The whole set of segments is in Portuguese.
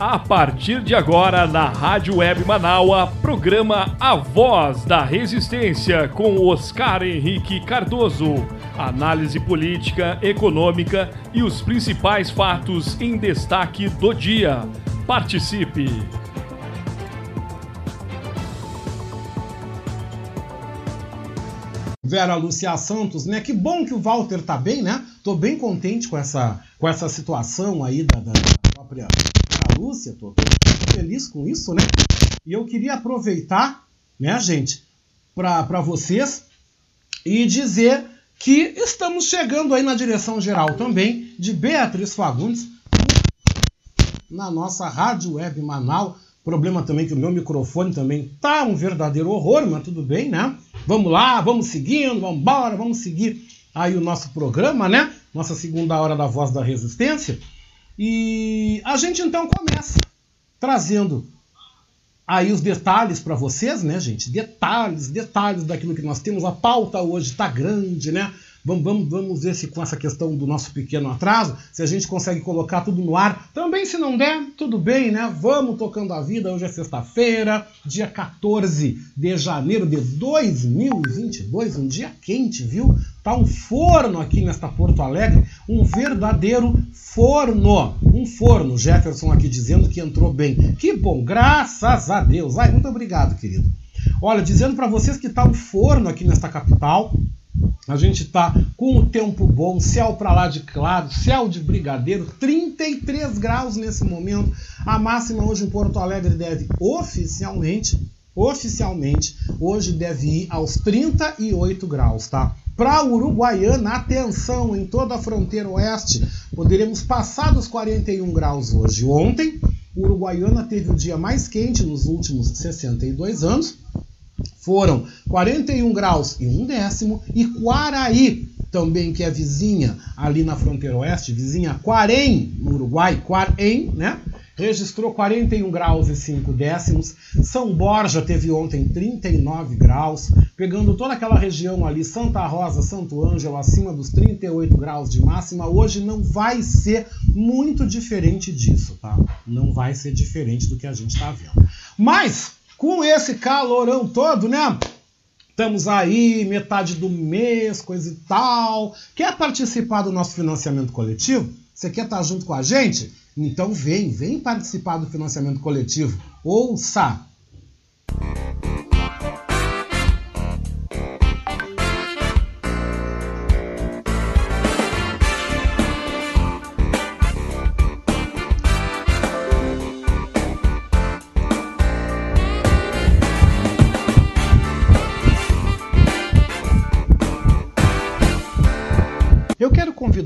A partir de agora, na Rádio Web Manaua, programa A Voz da Resistência com Oscar Henrique Cardoso. Análise política, econômica e os principais fatos em destaque do dia. Participe! Vera Lúcia Santos, né? Que bom que o Walter tá bem, né? Tô bem contente com essa, com essa situação aí da, da própria Lúcia, tô, feliz com isso, né? E eu queria aproveitar, né, gente, para vocês e dizer que estamos chegando aí na direção geral também de Beatriz Fagundes na nossa rádio web Manaus. Problema também que o meu microfone também tá um verdadeiro horror, mas tudo bem, né? Vamos lá, vamos seguindo, vamos embora, vamos seguir aí o nosso programa, né? Nossa segunda hora da Voz da Resistência. E a gente então começa trazendo aí os detalhes para vocês, né, gente? Detalhes, detalhes daquilo que nós temos. A pauta hoje está grande, né? Vamos, vamos, vamos ver se com essa questão do nosso pequeno atraso, se a gente consegue colocar tudo no ar. Também, se não der, tudo bem, né? Vamos tocando a vida. Hoje é sexta-feira, dia 14 de janeiro de 2022, um dia quente, viu? Tá um forno aqui nesta Porto Alegre, um verdadeiro forno. Um forno. Jefferson aqui dizendo que entrou bem. Que bom, graças a Deus. Ai, muito obrigado, querido. Olha, dizendo para vocês que tá um forno aqui nesta capital. A gente está com o tempo bom, céu para lá de claro, céu de brigadeiro, 33 graus nesse momento. A máxima hoje em Porto Alegre deve oficialmente, oficialmente, hoje deve ir aos 38 graus, tá? Para Uruguaiana, atenção, em toda a fronteira oeste, poderemos passar dos 41 graus hoje. Ontem, Uruguaiana teve o dia mais quente nos últimos 62 anos foram 41 graus e um décimo, e Quaraí, também que é vizinha ali na fronteira oeste, vizinha Quarém, no Uruguai, Quarém, né? Registrou 41 graus e 5 décimos. São Borja teve ontem 39 graus, pegando toda aquela região ali, Santa Rosa, Santo Ângelo, acima dos 38 graus de máxima. Hoje não vai ser muito diferente disso, tá? Não vai ser diferente do que a gente está vendo. Mas com esse calorão todo, né? Estamos aí, metade do mês, coisa e tal. Quer participar do nosso financiamento coletivo? Você quer estar junto com a gente? Então vem, vem participar do financiamento coletivo. Ouça!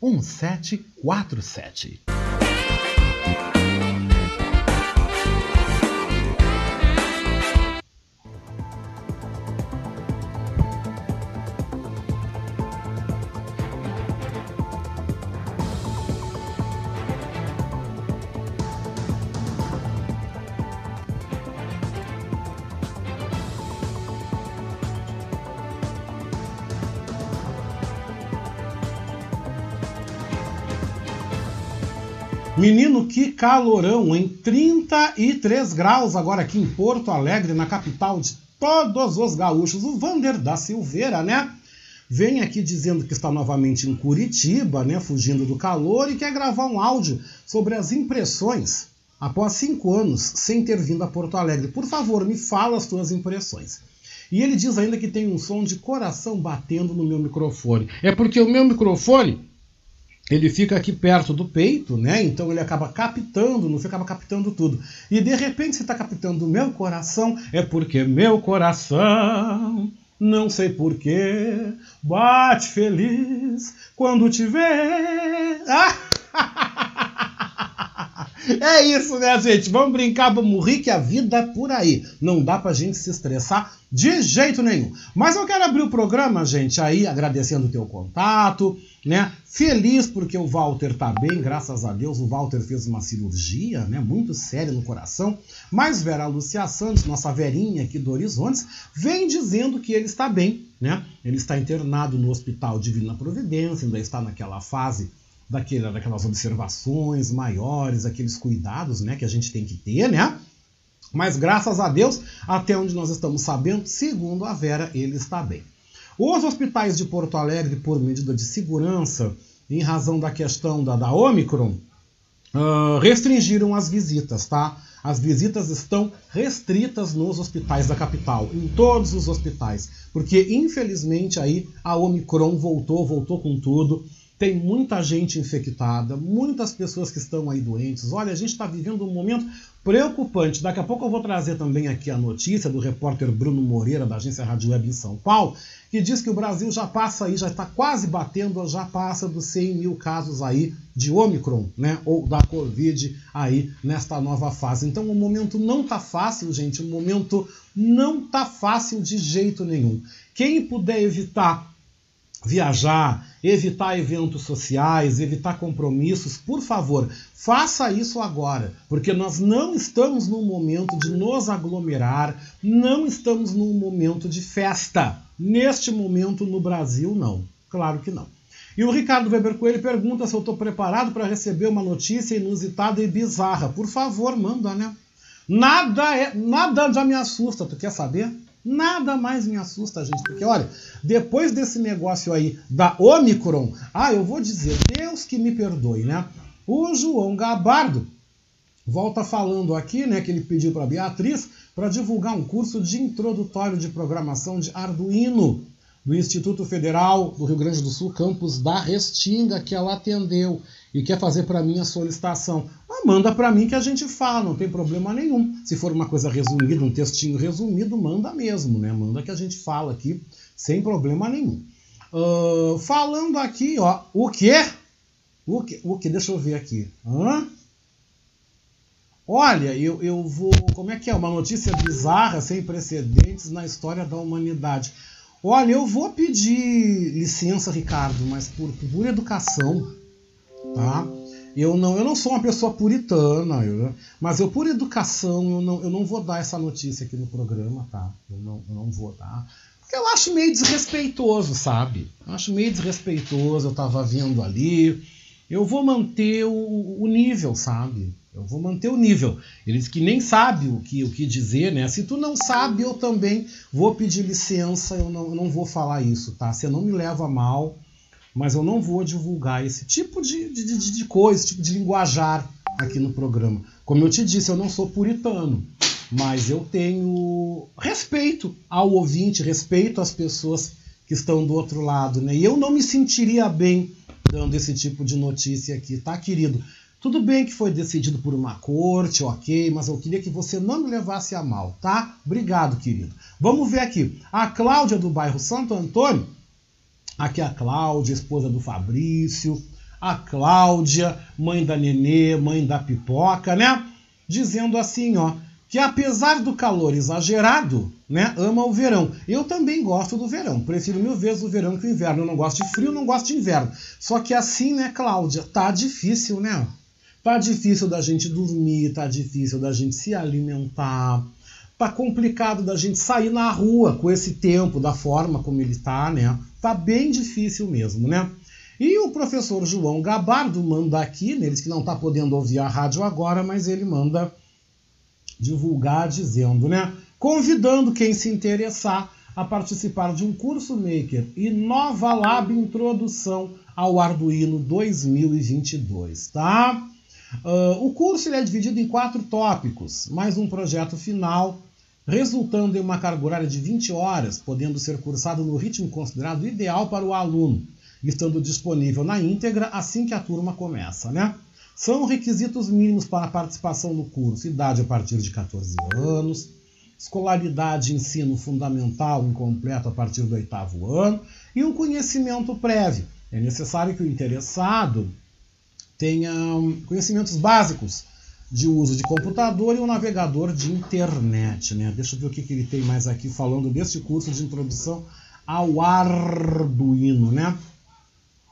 1747. Menino, que calorão, em 33 graus agora aqui em Porto Alegre, na capital de todos os gaúchos. O Vander da Silveira, né? Vem aqui dizendo que está novamente em Curitiba, né? Fugindo do calor e quer gravar um áudio sobre as impressões após cinco anos sem ter vindo a Porto Alegre. Por favor, me fala as tuas impressões. E ele diz ainda que tem um som de coração batendo no meu microfone. É porque o meu microfone ele fica aqui perto do peito, né? Então ele acaba captando, não acaba captando tudo. E de repente você está captando o meu coração, é porque meu coração, não sei porquê, bate feliz quando te vê. É isso, né, gente? Vamos brincar, vamos rir, que a vida é por aí. Não dá pra gente se estressar de jeito nenhum. Mas eu quero abrir o programa, gente, aí agradecendo o teu contato, né? Feliz porque o Walter tá bem, graças a Deus. O Walter fez uma cirurgia, né? Muito séria no coração. Mas Vera Lúcia Santos, nossa verinha aqui do Horizontes, vem dizendo que ele está bem, né? Ele está internado no Hospital Divina Providência, ainda está naquela fase daquela, daquelas observações maiores, aqueles cuidados, né? Que a gente tem que ter, né? Mas graças a Deus, até onde nós estamos sabendo, segundo a Vera, ele está bem. Os hospitais de Porto Alegre, por medida de segurança, em razão da questão da, da Omicron, uh, restringiram as visitas, tá? As visitas estão restritas nos hospitais da capital, em todos os hospitais, porque infelizmente aí a Omicron voltou, voltou com tudo. Tem muita gente infectada, muitas pessoas que estão aí doentes. Olha, a gente está vivendo um momento preocupante. Daqui a pouco eu vou trazer também aqui a notícia do repórter Bruno Moreira, da agência Rádio Web em São Paulo, que diz que o Brasil já passa aí, já está quase batendo, já passa dos 100 mil casos aí de Omicron, né, ou da Covid aí nesta nova fase. Então o momento não tá fácil, gente, o momento não tá fácil de jeito nenhum. Quem puder evitar viajar, evitar eventos sociais, evitar compromissos, por favor, faça isso agora, porque nós não estamos num momento de nos aglomerar, não estamos num momento de festa. Neste momento no Brasil, não. Claro que não. E o Ricardo Weber Coelho pergunta se eu estou preparado para receber uma notícia inusitada e bizarra. Por favor, manda, né? Nada é, nada já me assusta. Tu quer saber? Nada mais me assusta, gente, porque olha, depois desse negócio aí da Omicron, ah, eu vou dizer, Deus que me perdoe, né? O João Gabardo volta falando aqui, né, que ele pediu para Beatriz para divulgar um curso de introdutório de programação de Arduino do Instituto Federal do Rio Grande do Sul, campus da Restinga, que ela atendeu e quer fazer para mim a solicitação. Ah, manda para mim que a gente fala, não tem problema nenhum. Se for uma coisa resumida, um textinho resumido, manda mesmo, né? Manda que a gente fala aqui sem problema nenhum. Uh, falando aqui, ó, o quê? O que? O que? Deixa eu ver aqui. Hã? Olha, eu, eu vou. Como é que é? Uma notícia bizarra, sem precedentes na história da humanidade. Olha, eu vou pedir licença, Ricardo, mas por, por educação, tá? Eu não, eu não sou uma pessoa puritana, eu, mas eu, por educação, eu não, eu não vou dar essa notícia aqui no programa, tá? Eu não, eu não vou dar. Porque eu acho meio desrespeitoso, sabe? Eu acho meio desrespeitoso, eu tava vendo ali. Eu vou manter o, o nível, sabe? Eu vou manter o nível. Eles que nem sabe o que, o que dizer, né? Se tu não sabe, eu também vou pedir licença, eu não, eu não vou falar isso, tá? Você não me leva mal mas eu não vou divulgar esse tipo de, de, de, de coisa, esse tipo de linguajar aqui no programa. Como eu te disse, eu não sou puritano, mas eu tenho respeito ao ouvinte, respeito às pessoas que estão do outro lado, né? E eu não me sentiria bem dando esse tipo de notícia aqui, tá, querido? Tudo bem que foi decidido por uma corte, ok, mas eu queria que você não me levasse a mal, tá? Obrigado, querido. Vamos ver aqui. A Cláudia do bairro Santo Antônio Aqui a Cláudia, esposa do Fabrício, a Cláudia, mãe da Nenê, mãe da Pipoca, né? Dizendo assim, ó, que apesar do calor exagerado, né, ama o verão. Eu também gosto do verão, prefiro mil vezes o verão que o inverno. Eu não gosto de frio, não gosto de inverno. Só que assim, né, Cláudia, tá difícil, né? Tá difícil da gente dormir, tá difícil da gente se alimentar, tá complicado da gente sair na rua com esse tempo, da forma como ele tá, né? Tá bem difícil mesmo, né? E o professor João Gabardo manda aqui, neles que não está podendo ouvir a rádio agora, mas ele manda divulgar dizendo, né? Convidando quem se interessar a participar de um curso Maker e Nova Lab Introdução ao Arduino 2022, tá? Uh, o curso ele é dividido em quatro tópicos, mais um projeto final resultando em uma carga horária de 20 horas, podendo ser cursado no ritmo considerado ideal para o aluno, estando disponível na íntegra assim que a turma começa, né? São requisitos mínimos para a participação no curso: idade a partir de 14 anos, escolaridade ensino fundamental incompleto a partir do oitavo ano e um conhecimento prévio. É necessário que o interessado tenha conhecimentos básicos de uso de computador e um navegador de internet. Né? Deixa eu ver o que, que ele tem mais aqui falando deste curso de introdução ao Arduino. Né?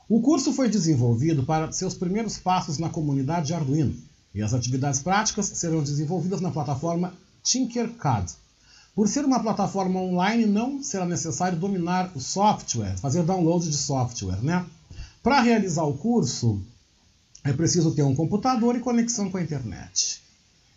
O curso foi desenvolvido para seus primeiros passos na comunidade Arduino e as atividades práticas serão desenvolvidas na plataforma Tinkercad. Por ser uma plataforma online, não será necessário dominar o software, fazer download de software. Né? Para realizar o curso, é preciso ter um computador e conexão com a internet.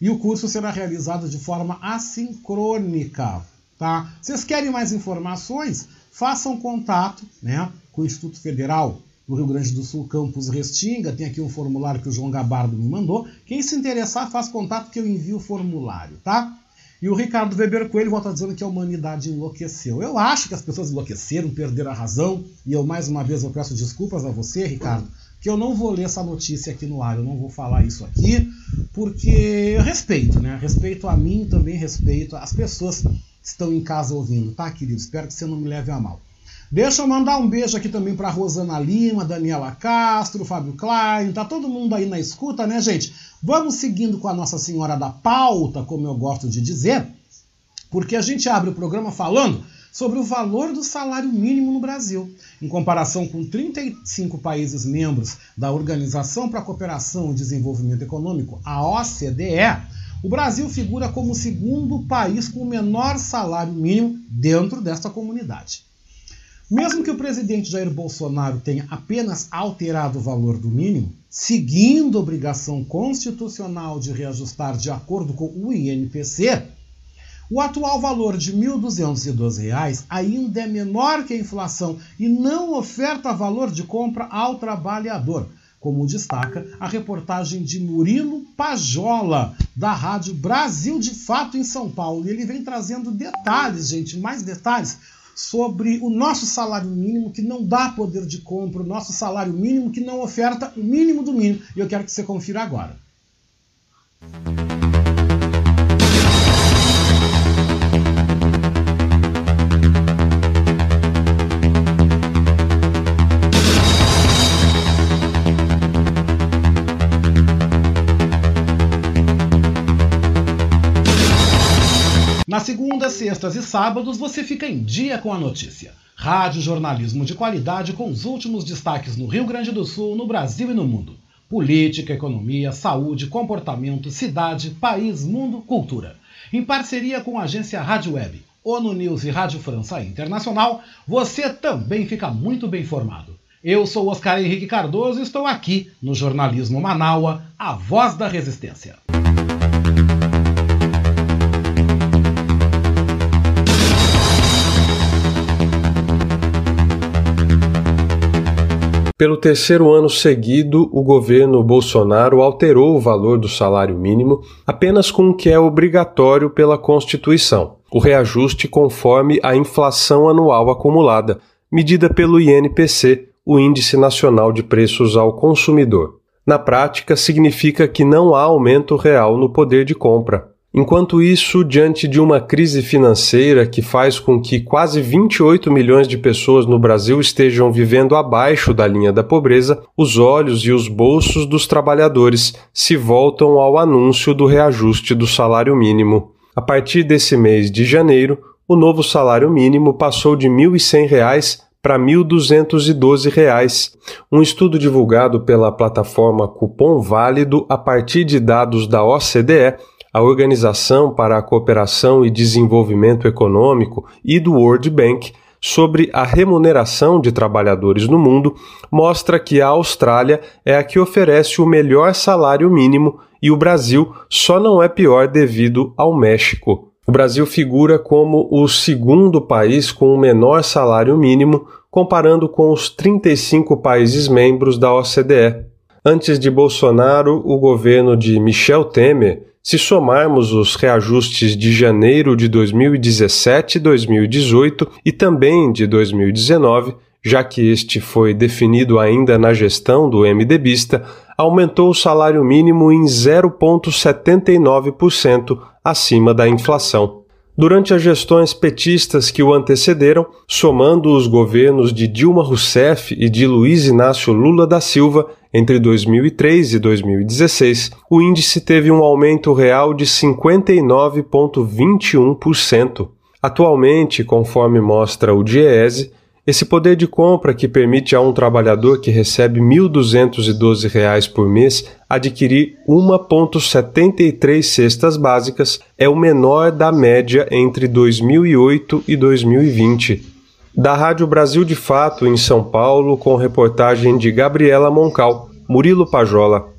E o curso será realizado de forma assincrônica. Tá? Vocês querem mais informações? Façam contato né, com o Instituto Federal do Rio Grande do Sul, Campus Restinga. Tem aqui um formulário que o João Gabardo me mandou. Quem se interessar, faz contato que eu envio o formulário, tá? E o Ricardo Weber Coelho volta dizendo que a humanidade enlouqueceu. Eu acho que as pessoas enlouqueceram, perderam a razão. E eu, mais uma vez, eu peço desculpas a você, Ricardo, que eu não vou ler essa notícia aqui no ar, eu não vou falar isso aqui, porque eu respeito, né? Respeito a mim, também respeito as pessoas que estão em casa ouvindo, tá, querido? Espero que você não me leve a mal. Deixa eu mandar um beijo aqui também para Rosana Lima, Daniela Castro, Fábio Klein, tá todo mundo aí na escuta, né, gente? Vamos seguindo com a Nossa Senhora da Pauta, como eu gosto de dizer, porque a gente abre o programa falando sobre o valor do salário mínimo no Brasil. Em comparação com 35 países membros da Organização para a Cooperação e Desenvolvimento Econômico, a OCDE, o Brasil figura como o segundo país com o menor salário mínimo dentro desta comunidade. Mesmo que o presidente Jair Bolsonaro tenha apenas alterado o valor do mínimo, seguindo a obrigação constitucional de reajustar de acordo com o INPC, o atual valor de R$ 1.212 ainda é menor que a inflação e não oferta valor de compra ao trabalhador, como destaca a reportagem de Murilo Pajola, da Rádio Brasil de Fato em São Paulo. E ele vem trazendo detalhes, gente, mais detalhes sobre o nosso salário mínimo que não dá poder de compra, o nosso salário mínimo que não oferta o mínimo do mínimo. E eu quero que você confira agora. Nas segundas, sextas e sábados você fica em dia com a notícia. Rádio jornalismo de qualidade com os últimos destaques no Rio Grande do Sul, no Brasil e no mundo. Política, economia, saúde, comportamento, cidade, país, mundo, cultura. Em parceria com a agência Rádio Web, ONU News e Rádio França Internacional, você também fica muito bem informado. Eu sou Oscar Henrique Cardoso e estou aqui no Jornalismo Manaua, a voz da resistência. Pelo terceiro ano seguido, o governo Bolsonaro alterou o valor do salário mínimo apenas com o que é obrigatório pela Constituição, o reajuste conforme a inflação anual acumulada, medida pelo INPC, o Índice Nacional de Preços ao Consumidor. Na prática, significa que não há aumento real no poder de compra. Enquanto isso, diante de uma crise financeira que faz com que quase 28 milhões de pessoas no Brasil estejam vivendo abaixo da linha da pobreza, os olhos e os bolsos dos trabalhadores se voltam ao anúncio do reajuste do salário mínimo. A partir desse mês de janeiro, o novo salário mínimo passou de R$ 1.100 para R$ 1.212. Um estudo divulgado pela plataforma Cupom Válido a partir de dados da OCDE a Organização para a Cooperação e Desenvolvimento Econômico e do World Bank sobre a remuneração de trabalhadores no mundo mostra que a Austrália é a que oferece o melhor salário mínimo e o Brasil só não é pior devido ao México. O Brasil figura como o segundo país com o menor salário mínimo, comparando com os 35 países membros da OCDE. Antes de Bolsonaro, o governo de Michel Temer Se somarmos os reajustes de janeiro de 2017, 2018 e também de 2019, já que este foi definido ainda na gestão do MDBista, aumentou o salário mínimo em 0,79% acima da inflação. Durante as gestões petistas que o antecederam, somando os governos de Dilma Rousseff e de Luiz Inácio Lula da Silva, entre 2003 e 2016, o índice teve um aumento real de 59,21%. Atualmente, conforme mostra o DIEESE, esse poder de compra que permite a um trabalhador que recebe R$ 1.212 por mês adquirir 1,73 cestas básicas é o menor da média entre 2008 e 2020. Da Rádio Brasil de Fato, em São Paulo, com reportagem de Gabriela Moncal, Murilo Pajola.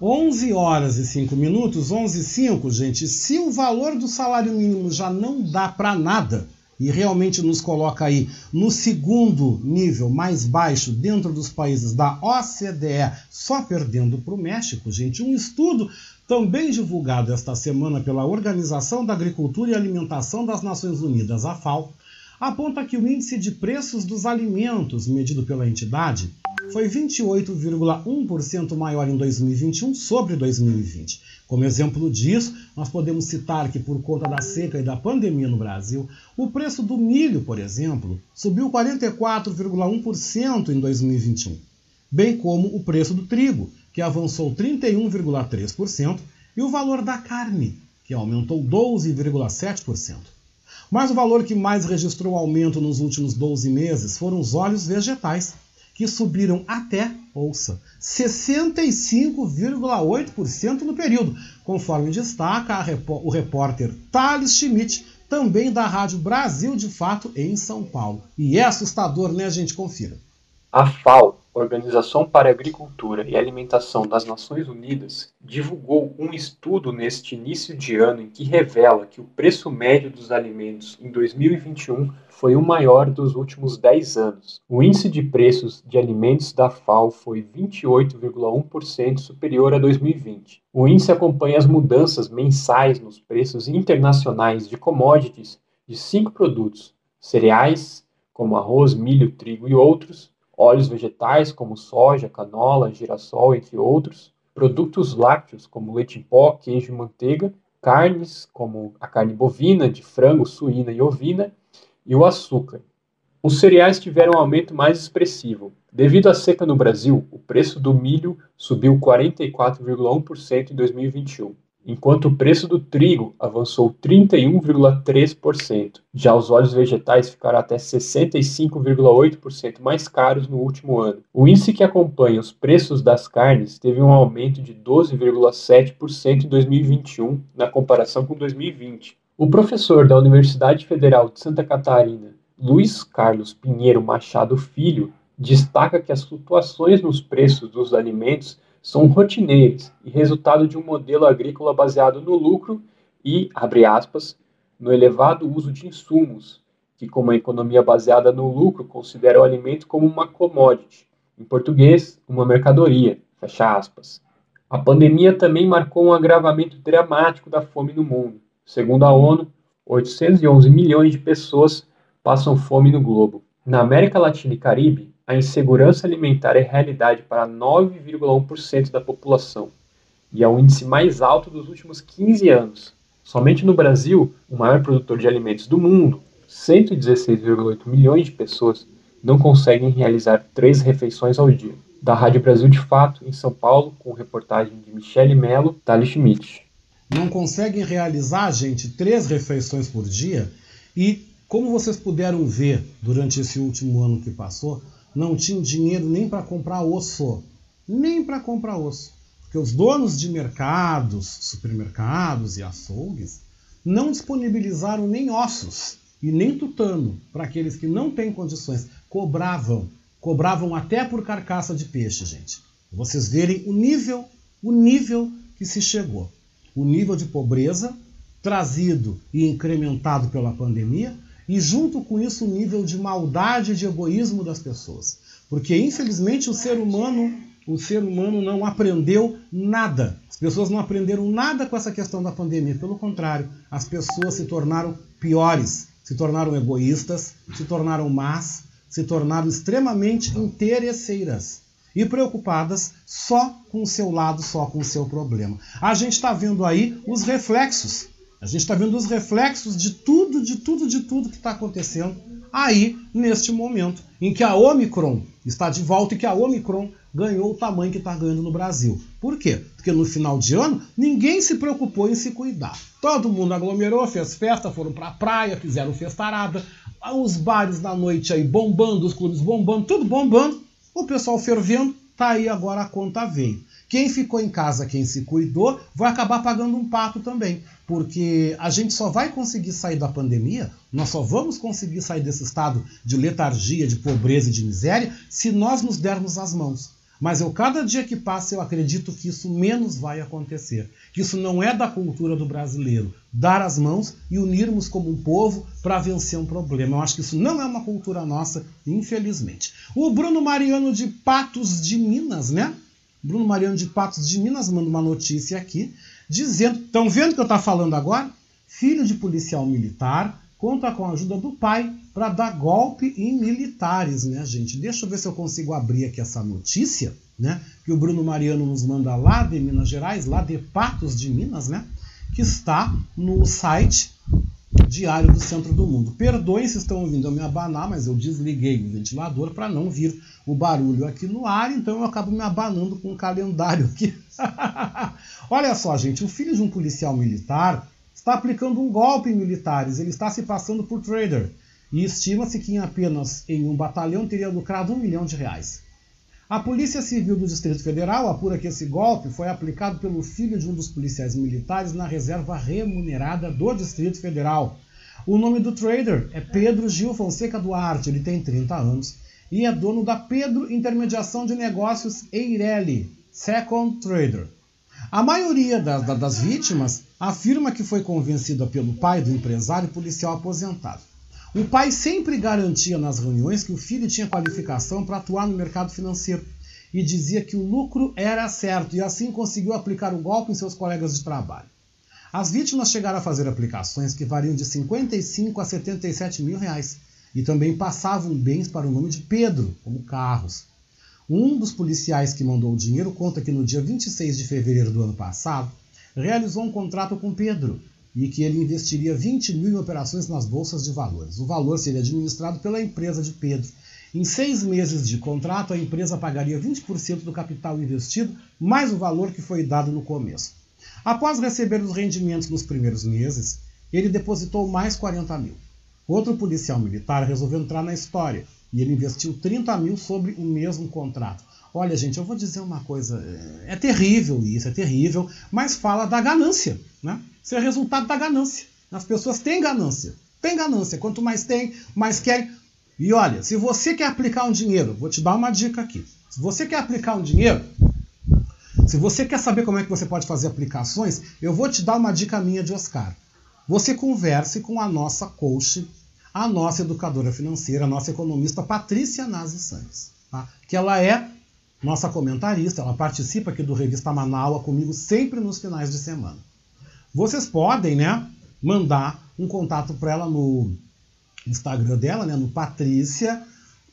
11 horas e 5 minutos, 11 e 5, gente. Se o valor do salário mínimo já não dá para nada, e realmente nos coloca aí no segundo nível mais baixo dentro dos países da OCDE, só perdendo para o México, gente. Um estudo também divulgado esta semana pela Organização da Agricultura e Alimentação das Nações Unidas, a FAO, aponta que o índice de preços dos alimentos, medido pela entidade, foi 28,1% maior em 2021 sobre 2020. Como exemplo disso, nós podemos citar que, por conta da seca e da pandemia no Brasil, o preço do milho, por exemplo, subiu 44,1% em 2021, bem como o preço do trigo, que avançou 31,3%, e o valor da carne, que aumentou 12,7%. Mas o valor que mais registrou aumento nos últimos 12 meses foram os óleos vegetais, que subiram até, ouça, 65,8% no período, conforme destaca o repórter Thales Schmidt, também da Rádio Brasil de Fato em São Paulo. E é assustador, né, gente? Confira. A FAO, Organização para a Agricultura e Alimentação das Nações Unidas, divulgou um estudo neste início de ano em que revela que o preço médio dos alimentos em 2021 foi o maior dos últimos 10 anos. O índice de preços de alimentos da FAO foi 28,1% superior a 2020. O índice acompanha as mudanças mensais nos preços internacionais de commodities de cinco produtos: cereais, como arroz, milho, trigo e outros, óleos vegetais como soja, canola, girassol, entre outros, produtos lácteos como leite em pó, queijo e manteiga, carnes como a carne bovina, de frango, suína e ovina, e o açúcar. Os cereais tiveram um aumento mais expressivo. Devido à seca no Brasil, o preço do milho subiu 44,1% em 2021 enquanto o preço do trigo avançou 31,3%. Já os óleos vegetais ficaram até 65,8% mais caros no último ano. O índice que acompanha os preços das carnes teve um aumento de 12,7% em 2021 na comparação com 2020. O professor da Universidade Federal de Santa Catarina, Luiz Carlos Pinheiro Machado Filho, destaca que as flutuações nos preços dos alimentos são rotineiras e resultado de um modelo agrícola baseado no lucro e, abre aspas, no elevado uso de insumos, que, como a economia baseada no lucro, considera o alimento como uma commodity, em português, uma mercadoria, fecha aspas. A pandemia também marcou um agravamento dramático da fome no mundo. Segundo a ONU, 811 milhões de pessoas passam fome no globo. Na América Latina e Caribe, a insegurança alimentar é realidade para 9,1% da população e é o índice mais alto dos últimos 15 anos. Somente no Brasil, o maior produtor de alimentos do mundo, 116,8 milhões de pessoas não conseguem realizar três refeições ao dia. Da Rádio Brasil de Fato, em São Paulo, com reportagem de Michele Mello, Thales Schmidt. Não conseguem realizar, gente, três refeições por dia e, como vocês puderam ver durante esse último ano que passou, não tinham dinheiro nem para comprar osso, nem para comprar osso, porque os donos de mercados, supermercados e açougues não disponibilizaram nem ossos e nem tutano para aqueles que não têm condições, cobravam, cobravam até por carcaça de peixe, gente. Vocês verem o nível, o nível que se chegou, o nível de pobreza trazido e incrementado pela pandemia e junto com isso o nível de maldade e de egoísmo das pessoas. Porque infelizmente o ser humano, o ser humano não aprendeu nada. pessoas não aprenderam nada com essa questão da pandemia. Pelo contrário, as pessoas se tornaram piores, se tornaram egoístas, se tornaram más, se tornaram extremamente interesseiras e preocupadas só com o seu lado, só com o seu problema. A gente está vendo aí os reflexos. A gente está vendo os reflexos de tudo, de tudo, de tudo que está acontecendo aí neste momento em que a Omicron está de volta e que a Omicron ganhou o tamanho que está ganhando no Brasil. Por quê? Porque no final de ano ninguém se preocupou em se cuidar. Todo mundo aglomerou, fez festa, foram para a praia, fizeram festarada, os bares da noite aí bombando, os clubes bombando, tudo bombando, o pessoal fervendo, tá aí agora a conta veio. Quem ficou em casa, quem se cuidou, vai acabar pagando um pato também, porque a gente só vai conseguir sair da pandemia, nós só vamos conseguir sair desse estado de letargia, de pobreza e de miséria se nós nos dermos as mãos. Mas eu, cada dia que passa, eu acredito que isso menos vai acontecer. Que isso não é da cultura do brasileiro. Dar as mãos e unirmos como um povo para vencer um problema. Eu acho que isso não é uma cultura nossa, infelizmente. O Bruno Mariano de Patos de Minas, né? Bruno Mariano de Patos de Minas manda uma notícia aqui, dizendo: estão vendo o que eu estou falando agora? Filho de policial militar conta com a ajuda do pai para dar golpe em militares, né, gente? Deixa eu ver se eu consigo abrir aqui essa notícia, né? Que o Bruno Mariano nos manda lá de Minas Gerais, lá de Patos de Minas, né? Que está no site Diário do Centro do Mundo. Perdoem se estão ouvindo eu me abanar, mas eu desliguei o ventilador para não vir o barulho aqui no ar, então eu acabo me abanando com o calendário aqui. Olha só, gente, o filho de um policial militar está aplicando um golpe em militares, ele está se passando por trader e estima-se que em apenas em um batalhão teria lucrado um milhão de reais. A Polícia Civil do Distrito Federal apura que esse golpe foi aplicado pelo filho de um dos policiais militares na reserva remunerada do Distrito Federal. O nome do trader é Pedro Gil Fonseca Duarte, ele tem 30 anos e é dono da Pedro Intermediação de Negócios Eireli, Second Trader. A maioria das, das vítimas afirma que foi convencida pelo pai do empresário policial aposentado. O pai sempre garantia nas reuniões que o filho tinha qualificação para atuar no mercado financeiro e dizia que o lucro era certo e assim conseguiu aplicar o golpe em seus colegas de trabalho. As vítimas chegaram a fazer aplicações que variam de 55 a 77 mil reais e também passavam bens para o nome de Pedro, como carros. Um dos policiais que mandou o dinheiro conta que no dia 26 de fevereiro do ano passado realizou um contrato com Pedro e que ele investiria 20 mil em operações nas bolsas de valores. O valor seria administrado pela empresa de Pedro. Em seis meses de contrato, a empresa pagaria 20% do capital investido, mais o valor que foi dado no começo. Após receber os rendimentos nos primeiros meses, ele depositou mais 40 mil. Outro policial militar resolveu entrar na história e ele investiu 30 mil sobre o mesmo contrato. Olha, gente, eu vou dizer uma coisa, é terrível isso, é terrível, mas fala da ganância, né? Isso é resultado da ganância. As pessoas têm ganância, têm ganância. Quanto mais tem, mais querem. E olha, se você quer aplicar um dinheiro, vou te dar uma dica aqui. Se você quer aplicar um dinheiro, se você quer saber como é que você pode fazer aplicações, eu vou te dar uma dica minha de Oscar. Você converse com a nossa coach a nossa educadora financeira, a nossa economista Patrícia Nazi Santos, tá? que ela é nossa comentarista, ela participa aqui do Revista Manaua comigo sempre nos finais de semana. Vocês podem, né, mandar um contato para ela no Instagram dela, né, no Patrícia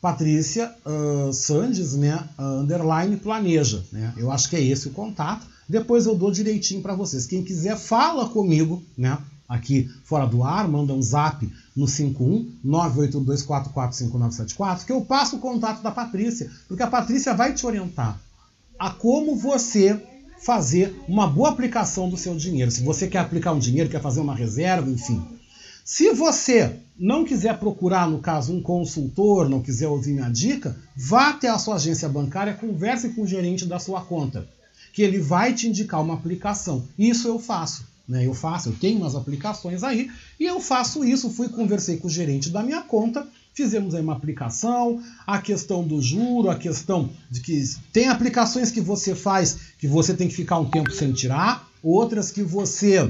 Patrícia uh, Sandes, né, uh, underline planeja, né? Eu acho que é esse o contato. Depois eu dou direitinho para vocês. Quem quiser fala comigo, né? Aqui fora do ar, manda um zap no 51 982445974 que eu passo o contato da Patrícia, porque a Patrícia vai te orientar a como você fazer uma boa aplicação do seu dinheiro. Se você quer aplicar um dinheiro, quer fazer uma reserva, enfim. Se você não quiser procurar, no caso, um consultor, não quiser ouvir minha dica, vá até a sua agência bancária, converse com o gerente da sua conta, que ele vai te indicar uma aplicação. Isso eu faço. Né? Eu faço, eu tenho umas aplicações aí e eu faço isso. Fui conversei com o gerente da minha conta, fizemos aí uma aplicação, a questão do juro, a questão de que tem aplicações que você faz que você tem que ficar um tempo sem tirar, outras que você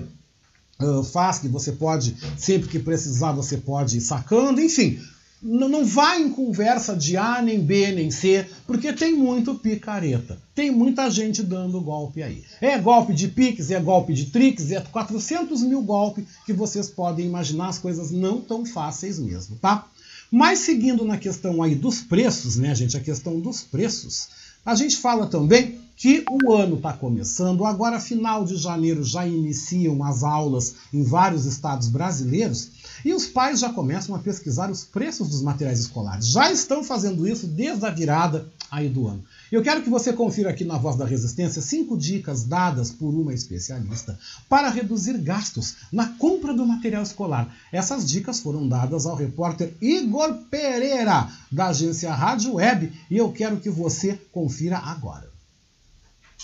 uh, faz que você pode sempre que precisar você pode ir sacando, enfim. Não vai em conversa de A, nem B, nem C, porque tem muito picareta. Tem muita gente dando golpe aí. É golpe de Pix, é golpe de Trix, é 400 mil golpes que vocês podem imaginar, as coisas não tão fáceis mesmo, tá? Mas seguindo na questão aí dos preços, né, gente, a questão dos preços, a gente fala também que o ano está começando, agora final de janeiro já iniciam as aulas em vários estados brasileiros e os pais já começam a pesquisar os preços dos materiais escolares. Já estão fazendo isso desde a virada aí do ano. Eu quero que você confira aqui na Voz da Resistência cinco dicas dadas por uma especialista para reduzir gastos na compra do material escolar. Essas dicas foram dadas ao repórter Igor Pereira, da agência Rádio Web, e eu quero que você confira agora.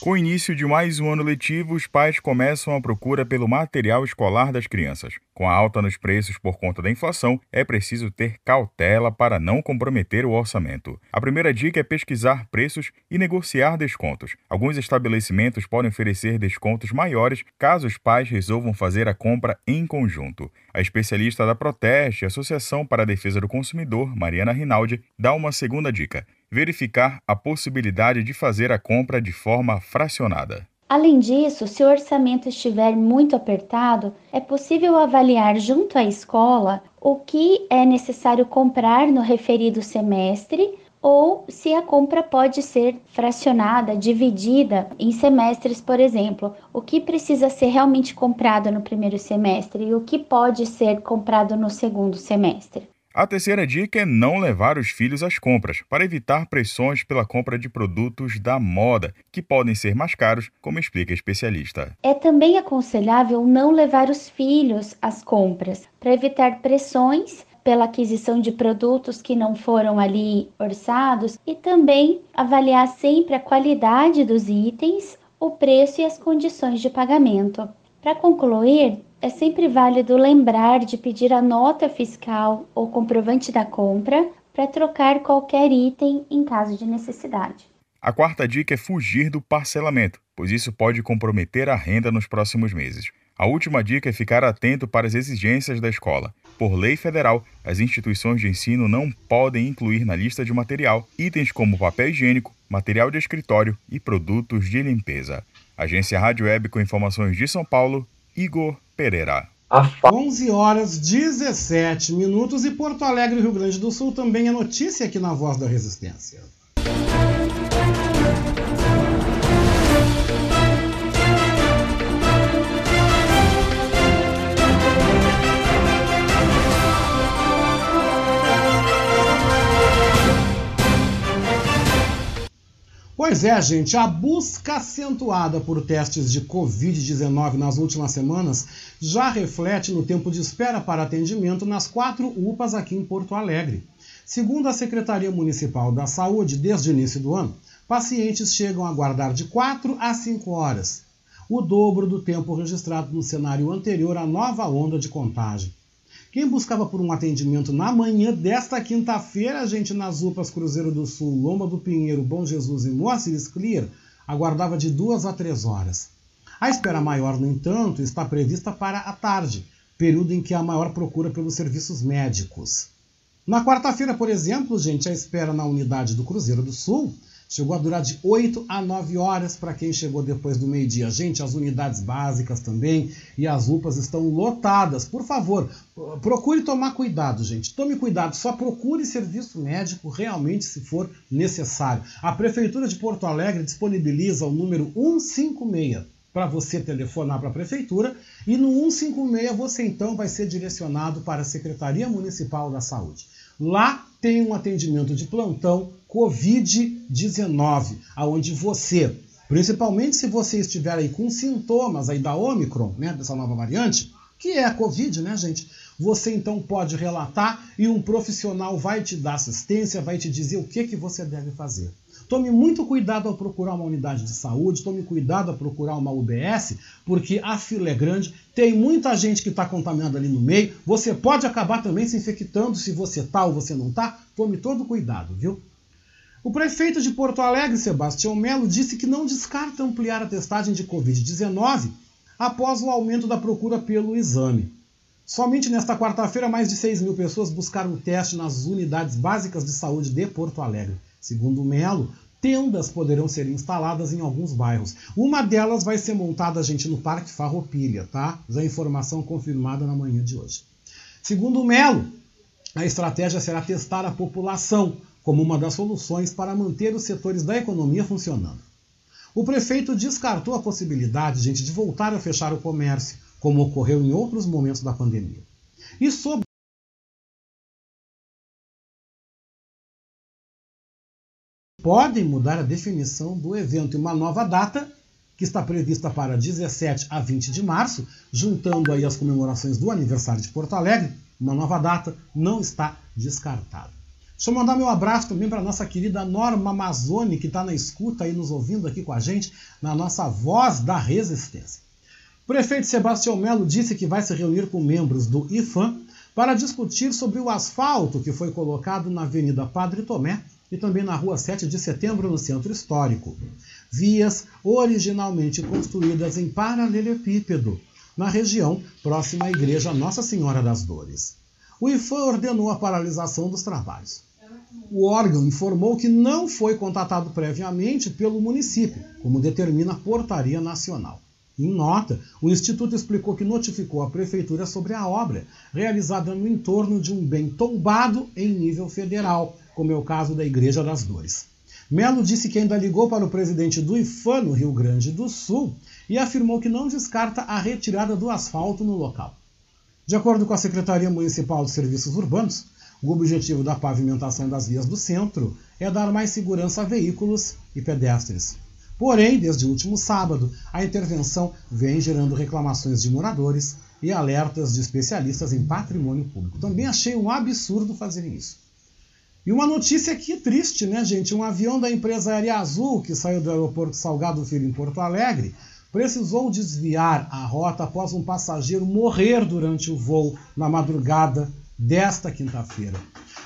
Com o início de mais um ano letivo, os pais começam a procura pelo material escolar das crianças. Com a alta nos preços por conta da inflação, é preciso ter cautela para não comprometer o orçamento. A primeira dica é pesquisar preços e negociar descontos. Alguns estabelecimentos podem oferecer descontos maiores caso os pais resolvam fazer a compra em conjunto. A especialista da Proteste, Associação para a Defesa do Consumidor, Mariana Rinaldi, dá uma segunda dica verificar a possibilidade de fazer a compra de forma fracionada. Além disso, se o orçamento estiver muito apertado, é possível avaliar junto à escola o que é necessário comprar no referido semestre ou se a compra pode ser fracionada, dividida em semestres, por exemplo, o que precisa ser realmente comprado no primeiro semestre e o que pode ser comprado no segundo semestre. A terceira dica é não levar os filhos às compras, para evitar pressões pela compra de produtos da moda, que podem ser mais caros, como explica a especialista. É também aconselhável não levar os filhos às compras, para evitar pressões pela aquisição de produtos que não foram ali orçados e também avaliar sempre a qualidade dos itens, o preço e as condições de pagamento. Para concluir, é sempre válido lembrar de pedir a nota fiscal ou comprovante da compra para trocar qualquer item em caso de necessidade. A quarta dica é fugir do parcelamento, pois isso pode comprometer a renda nos próximos meses. A última dica é ficar atento para as exigências da escola. Por lei federal, as instituições de ensino não podem incluir na lista de material itens como papel higiênico, material de escritório e produtos de limpeza. Agência Rádio Web com informações de São Paulo, Igor Pereira. 11 horas 17 minutos e Porto Alegre, Rio Grande do Sul, também é notícia aqui na Voz da Resistência. Pois é, gente, a busca acentuada por testes de Covid-19 nas últimas semanas já reflete no tempo de espera para atendimento nas quatro UPAs aqui em Porto Alegre. Segundo a Secretaria Municipal da Saúde, desde o início do ano, pacientes chegam a aguardar de 4 a 5 horas, o dobro do tempo registrado no cenário anterior à nova onda de contágio. Quem buscava por um atendimento na manhã desta quinta-feira, gente, nas UPAs Cruzeiro do Sul, Lomba do Pinheiro, Bom Jesus e Moacir Clear, aguardava de duas a três horas. A espera maior, no entanto, está prevista para a tarde, período em que há maior procura pelos serviços médicos. Na quarta-feira, por exemplo, gente, a espera na unidade do Cruzeiro do Sul Chegou a durar de 8 a 9 horas para quem chegou depois do meio-dia. Gente, as unidades básicas também e as UPAs estão lotadas. Por favor, procure tomar cuidado, gente. Tome cuidado, só procure serviço médico realmente se for necessário. A Prefeitura de Porto Alegre disponibiliza o número 156 para você telefonar para a prefeitura e no 156 você então vai ser direcionado para a Secretaria Municipal da Saúde. Lá tem um atendimento de plantão Covid-19, aonde você, principalmente se você estiver aí com sintomas aí da Omicron, né, dessa nova variante, que é a Covid, né, gente? Você então pode relatar e um profissional vai te dar assistência, vai te dizer o que, que você deve fazer. Tome muito cuidado ao procurar uma unidade de saúde, tome cuidado ao procurar uma UBS, porque a fila é grande, tem muita gente que está contaminada ali no meio. Você pode acabar também se infectando se você está ou você não está. Tome todo cuidado, viu? O prefeito de Porto Alegre, Sebastião Melo, disse que não descarta ampliar a testagem de Covid-19 após o aumento da procura pelo exame. Somente nesta quarta-feira, mais de 6 mil pessoas buscaram o teste nas unidades básicas de saúde de Porto Alegre. Segundo Melo, tendas poderão ser instaladas em alguns bairros. Uma delas vai ser montada, gente, no Parque Farroupilha, tá? Já informação confirmada na manhã de hoje. Segundo o Melo, a estratégia será testar a população como uma das soluções para manter os setores da economia funcionando. O prefeito descartou a possibilidade, gente, de voltar a fechar o comércio, como ocorreu em outros momentos da pandemia. E sobre podem mudar a definição do evento e uma nova data que está prevista para 17 a 20 de março, juntando aí as comemorações do aniversário de Porto Alegre, uma nova data não está descartada. Deixa eu mandar meu abraço também para nossa querida Norma Amazoni, que está na escuta aí, nos ouvindo aqui com a gente, na nossa Voz da Resistência. O prefeito Sebastião Melo disse que vai se reunir com membros do IFAM para discutir sobre o asfalto que foi colocado na Avenida Padre Tomé e também na Rua 7 de Setembro, no Centro Histórico. Vias originalmente construídas em paralelepípedo, na região próxima à Igreja Nossa Senhora das Dores. O IFAM ordenou a paralisação dos trabalhos. O órgão informou que não foi contatado previamente pelo município, como determina a Portaria Nacional. Em nota, o Instituto explicou que notificou a Prefeitura sobre a obra, realizada no entorno de um bem tombado em nível federal, como é o caso da Igreja das Dores. Melo disse que ainda ligou para o presidente do IFAM no Rio Grande do Sul e afirmou que não descarta a retirada do asfalto no local. De acordo com a Secretaria Municipal de Serviços Urbanos, o objetivo da pavimentação das vias do centro é dar mais segurança a veículos e pedestres. Porém, desde o último sábado, a intervenção vem gerando reclamações de moradores e alertas de especialistas em patrimônio público. Também achei um absurdo fazerem isso. E uma notícia aqui triste, né, gente? Um avião da empresa Aérea Azul, que saiu do aeroporto Salgado Filho, em Porto Alegre, precisou desviar a rota após um passageiro morrer durante o voo na madrugada desta quinta-feira.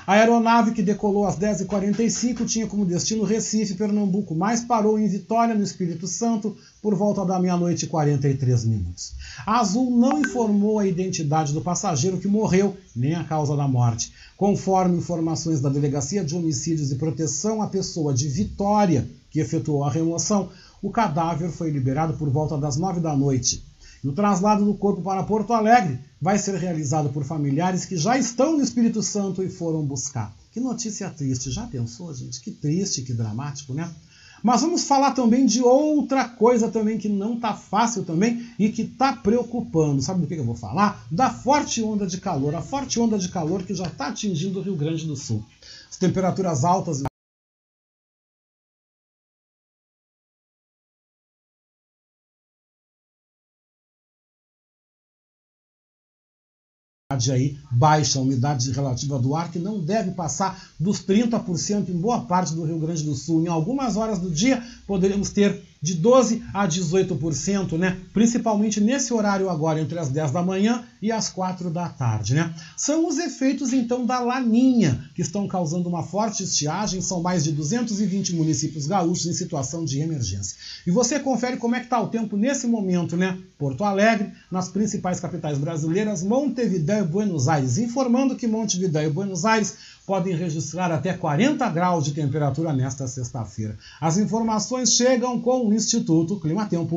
A aeronave que decolou às 10h45 tinha como destino Recife, Pernambuco, mas parou em Vitória, no Espírito Santo, por volta da meia-noite e 43 minutos. A Azul não informou a identidade do passageiro que morreu, nem a causa da morte. Conforme informações da Delegacia de Homicídios e Proteção à Pessoa de Vitória, que efetuou a remoção, o cadáver foi liberado por volta das 9 da noite. E o traslado do corpo para Porto Alegre vai ser realizado por familiares que já estão no Espírito Santo e foram buscar. Que notícia triste. Já pensou, gente? Que triste, que dramático, né? Mas vamos falar também de outra coisa também que não está fácil também e que está preocupando. Sabe do que eu vou falar? Da forte onda de calor. A forte onda de calor que já está atingindo o Rio Grande do Sul. As temperaturas altas aí baixa, umidade relativa do ar, que não deve passar dos 30% em boa parte do Rio Grande do Sul. Em algumas horas do dia, poderemos ter de 12% a 18%, né? principalmente nesse horário agora, entre as 10 da manhã e as 4 da tarde. Né? São os efeitos, então, da laninha, que estão causando uma forte estiagem. São mais de 220 municípios gaúchos em situação de emergência. E você confere como é que está o tempo nesse momento, né? Porto Alegre, nas principais capitais brasileiras, Montevidéu e Buenos Aires. Informando que Montevidéu e Buenos Aires podem registrar até 40 graus de temperatura nesta sexta-feira. As informações chegam com o Instituto Climatempo.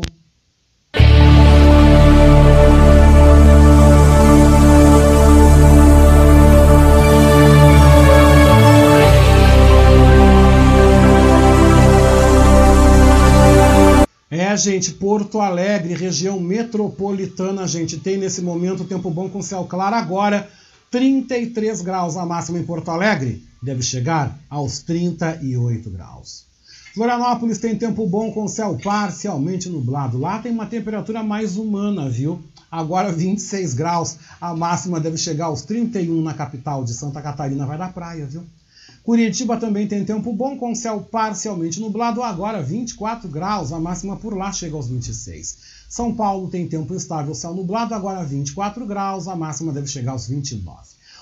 É, gente, Porto Alegre, região metropolitana, gente, tem nesse momento tempo bom com céu claro agora. 33 graus a máxima em Porto Alegre, deve chegar aos 38 graus. Florianópolis tem tempo bom com céu parcialmente nublado. Lá tem uma temperatura mais humana, viu? Agora 26 graus, a máxima deve chegar aos 31 na capital de Santa Catarina, vai da praia, viu? Curitiba também tem tempo bom com céu parcialmente nublado, agora 24 graus, a máxima por lá chega aos 26. São Paulo tem tempo instável, céu nublado, agora 24 graus, a máxima deve chegar aos 29.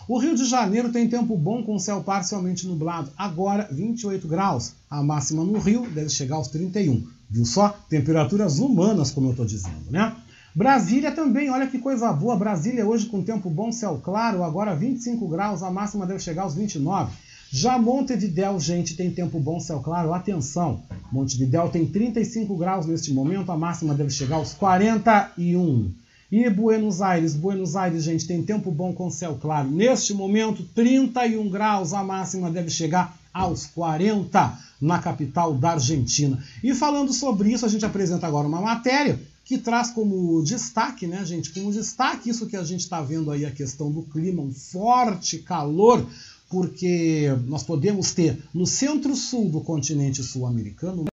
O Rio de Janeiro tem tempo bom com céu parcialmente nublado, agora 28 graus. A máxima no Rio deve chegar aos 31. Viu só? Temperaturas humanas, como eu estou dizendo, né? Brasília também, olha que coisa boa. Brasília hoje com tempo bom, céu claro, agora 25 graus, a máxima deve chegar aos 29. Já Montevidéu, gente, tem tempo bom, céu claro. Atenção, Montevidéu tem 35 graus neste momento, a máxima deve chegar aos 41. E Buenos Aires, Buenos Aires, gente, tem tempo bom com céu claro. Neste momento, 31 graus, a máxima deve chegar aos 40 na capital da Argentina. E falando sobre isso, a gente apresenta agora uma matéria que traz como destaque, né, gente, como destaque isso que a gente está vendo aí, a questão do clima, um forte calor, porque nós podemos ter no centro-sul do continente sul-americano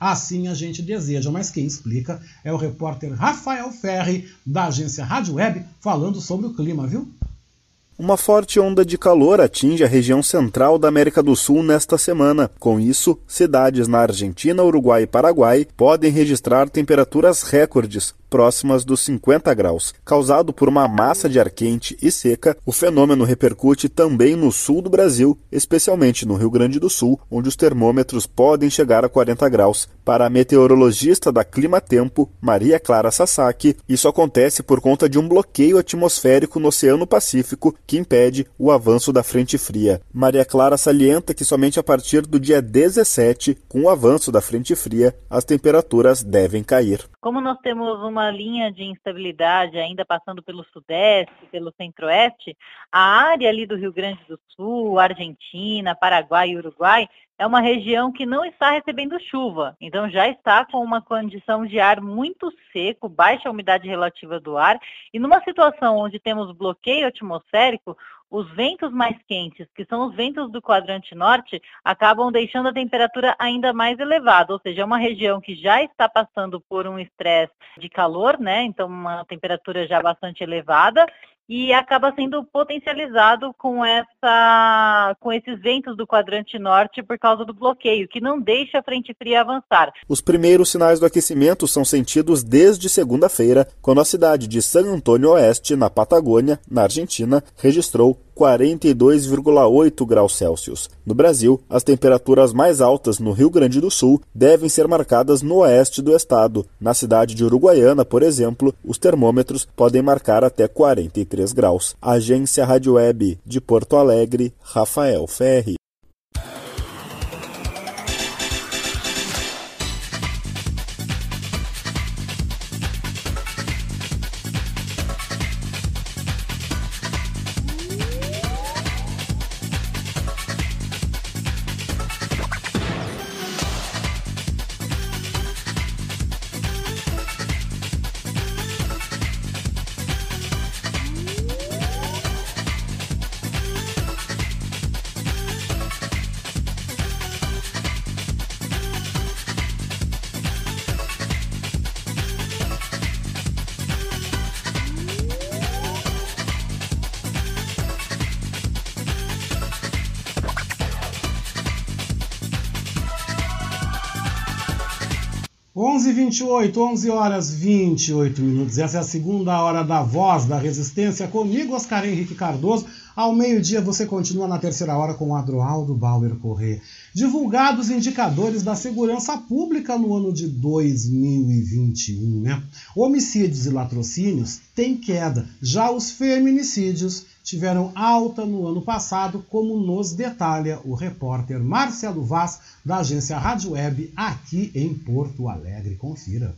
assim a gente deseja. Mas quem explica é o repórter Rafael Ferri, da agência Rádio Web, falando sobre o clima, viu? Uma forte onda de calor atinge a região central da América do Sul nesta semana. Com isso, cidades na Argentina, Uruguai e Paraguai podem registrar temperaturas recordes, próximas dos 50 graus. Causado por uma massa de ar quente e seca, o fenômeno repercute também no sul do Brasil, especialmente no Rio Grande do Sul, onde os termômetros podem chegar a 40 graus. Para a meteorologista da Clima Tempo, Maria Clara Sasaki, isso acontece por conta de um bloqueio atmosférico no Oceano Pacífico que impede o avanço da frente fria. Maria Clara salienta que somente a partir do dia 17, com o avanço da frente fria, as temperaturas devem cair. Como nós temos uma linha de instabilidade ainda passando pelo sudeste, pelo centro-oeste, a área ali do Rio Grande do Sul, Argentina, Paraguai e Uruguai é uma região que não está recebendo chuva, então já está com uma condição de ar muito seco, baixa umidade relativa do ar, e numa situação onde temos bloqueio atmosférico, os ventos mais quentes, que são os ventos do quadrante norte, acabam deixando a temperatura ainda mais elevada, ou seja, é uma região que já está passando por um estresse de calor, né? Então uma temperatura já bastante elevada e acaba sendo potencializado com essa com esses ventos do quadrante norte por causa do bloqueio, que não deixa a frente fria avançar. Os primeiros sinais do aquecimento são sentidos desde segunda-feira, quando a cidade de San Antônio Oeste, na Patagônia, na Argentina, registrou 42,8 graus Celsius. No Brasil, as temperaturas mais altas no Rio Grande do Sul devem ser marcadas no oeste do estado. Na cidade de Uruguaiana, por exemplo, os termômetros podem marcar até 43 graus. Agência Rádio Web de Porto Alegre, Rafael Ferri. Onze vinte e oito, onze horas vinte e oito minutos. Essa é a segunda hora da Voz da Resistência comigo, Oscar Henrique Cardoso. Ao meio-dia você continua na terceira hora com o Adroaldo Bauer Corrêa. Divulgados indicadores da segurança pública no ano de 2021, né? Homicídios e latrocínios têm queda, já os feminicídios tiveram alta no ano passado, como nos detalha o repórter Marcelo Vaz, da agência Rádio Web, aqui em Porto Alegre. Confira.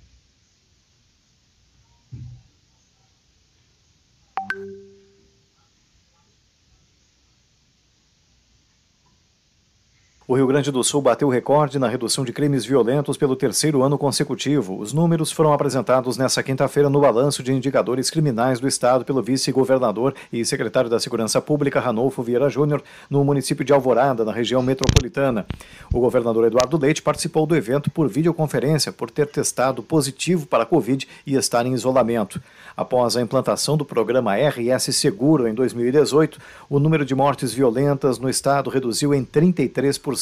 O Rio Grande do Sul bateu recorde na redução de crimes violentos pelo terceiro ano consecutivo. Os números foram apresentados nesta quinta-feira no balanço de indicadores criminais do Estado pelo vice-governador e secretário da Segurança Pública, Ranolfo Vieira Júnior, no município de Alvorada, na região metropolitana. O governador Eduardo Leite participou do evento por videoconferência por ter testado positivo para a Covid e estar em isolamento. Após a implantação do programa RS Seguro em 2018, o número de mortes violentas no estado reduziu em 33%,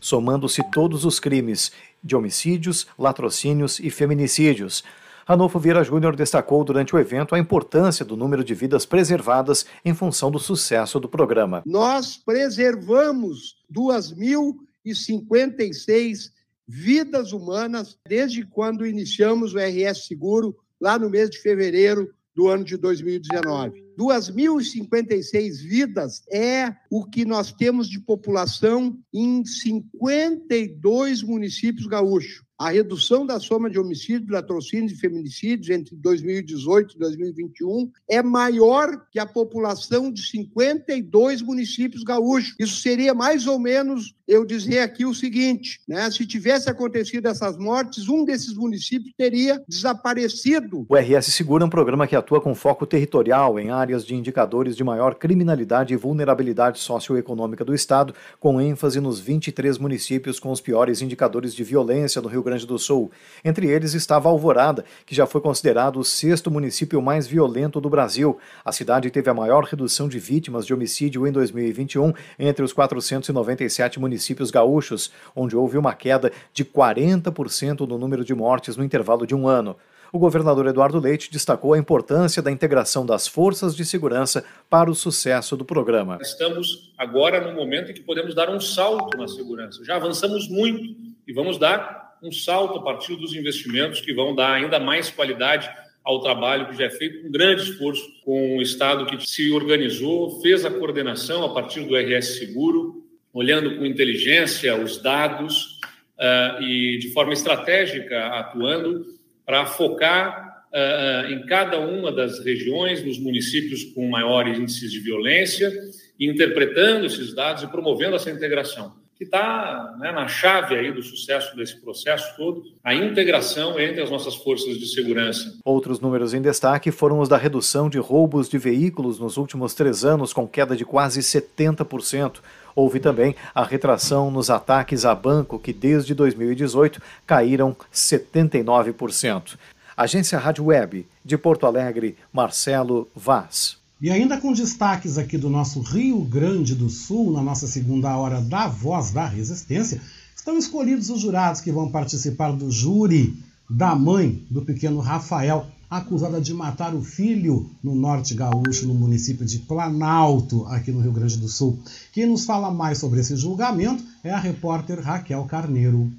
somando-se todos os crimes de homicídios, latrocínios e feminicídios. Ranolfo Vieira Júnior destacou durante o evento a importância do número de vidas preservadas em função do sucesso do programa. Nós preservamos 2.056 vidas humanas desde quando iniciamos o RS Seguro, lá no mês de fevereiro do ano de 2019. 2.056 vidas é o que nós temos de população em 52 municípios gaúchos a redução da soma de homicídios, latrocínios e feminicídios entre 2018 e 2021 é maior que a população de 52 municípios gaúchos. Isso seria mais ou menos eu dizer aqui o seguinte, né? Se tivesse acontecido essas mortes, um desses municípios teria desaparecido. O RS Segura é um programa que atua com foco territorial em áreas de indicadores de maior criminalidade e vulnerabilidade socioeconômica do estado, com ênfase nos 23 municípios com os piores indicadores de violência no Rio Grande Grande do Sul. Entre eles estava Alvorada, que já foi considerado o sexto município mais violento do Brasil. A cidade teve a maior redução de vítimas de homicídio em 2021 entre os 497 municípios gaúchos, onde houve uma queda de 40% no número de mortes no intervalo de um ano o governador Eduardo Leite destacou a importância da integração das forças de segurança para o sucesso do programa. Estamos agora no momento em que podemos dar um salto na segurança. Já avançamos muito e vamos dar um salto a partir dos investimentos que vão dar ainda mais qualidade ao trabalho que já é feito com grande esforço com o Estado que se organizou, fez a coordenação a partir do RS Seguro, olhando com inteligência os dados uh, e de forma estratégica atuando para focar uh, em cada uma das regiões, nos municípios com maiores índices de violência, interpretando esses dados e promovendo essa integração que está né, na chave aí do sucesso desse processo todo, a integração entre as nossas forças de segurança. Outros números em destaque foram os da redução de roubos de veículos nos últimos três anos, com queda de quase 70%. Houve também a retração nos ataques a banco, que desde 2018 caíram 79%. Agência Rádio Web, de Porto Alegre, Marcelo Vaz. E ainda com destaques aqui do nosso Rio Grande do Sul, na nossa segunda hora da Voz da Resistência, estão escolhidos os jurados que vão participar do júri da mãe do pequeno Rafael, acusada de matar o filho no norte gaúcho, no município de Planalto, aqui no Rio Grande do Sul. Quem nos fala mais sobre esse julgamento é a repórter Raquel Carneiro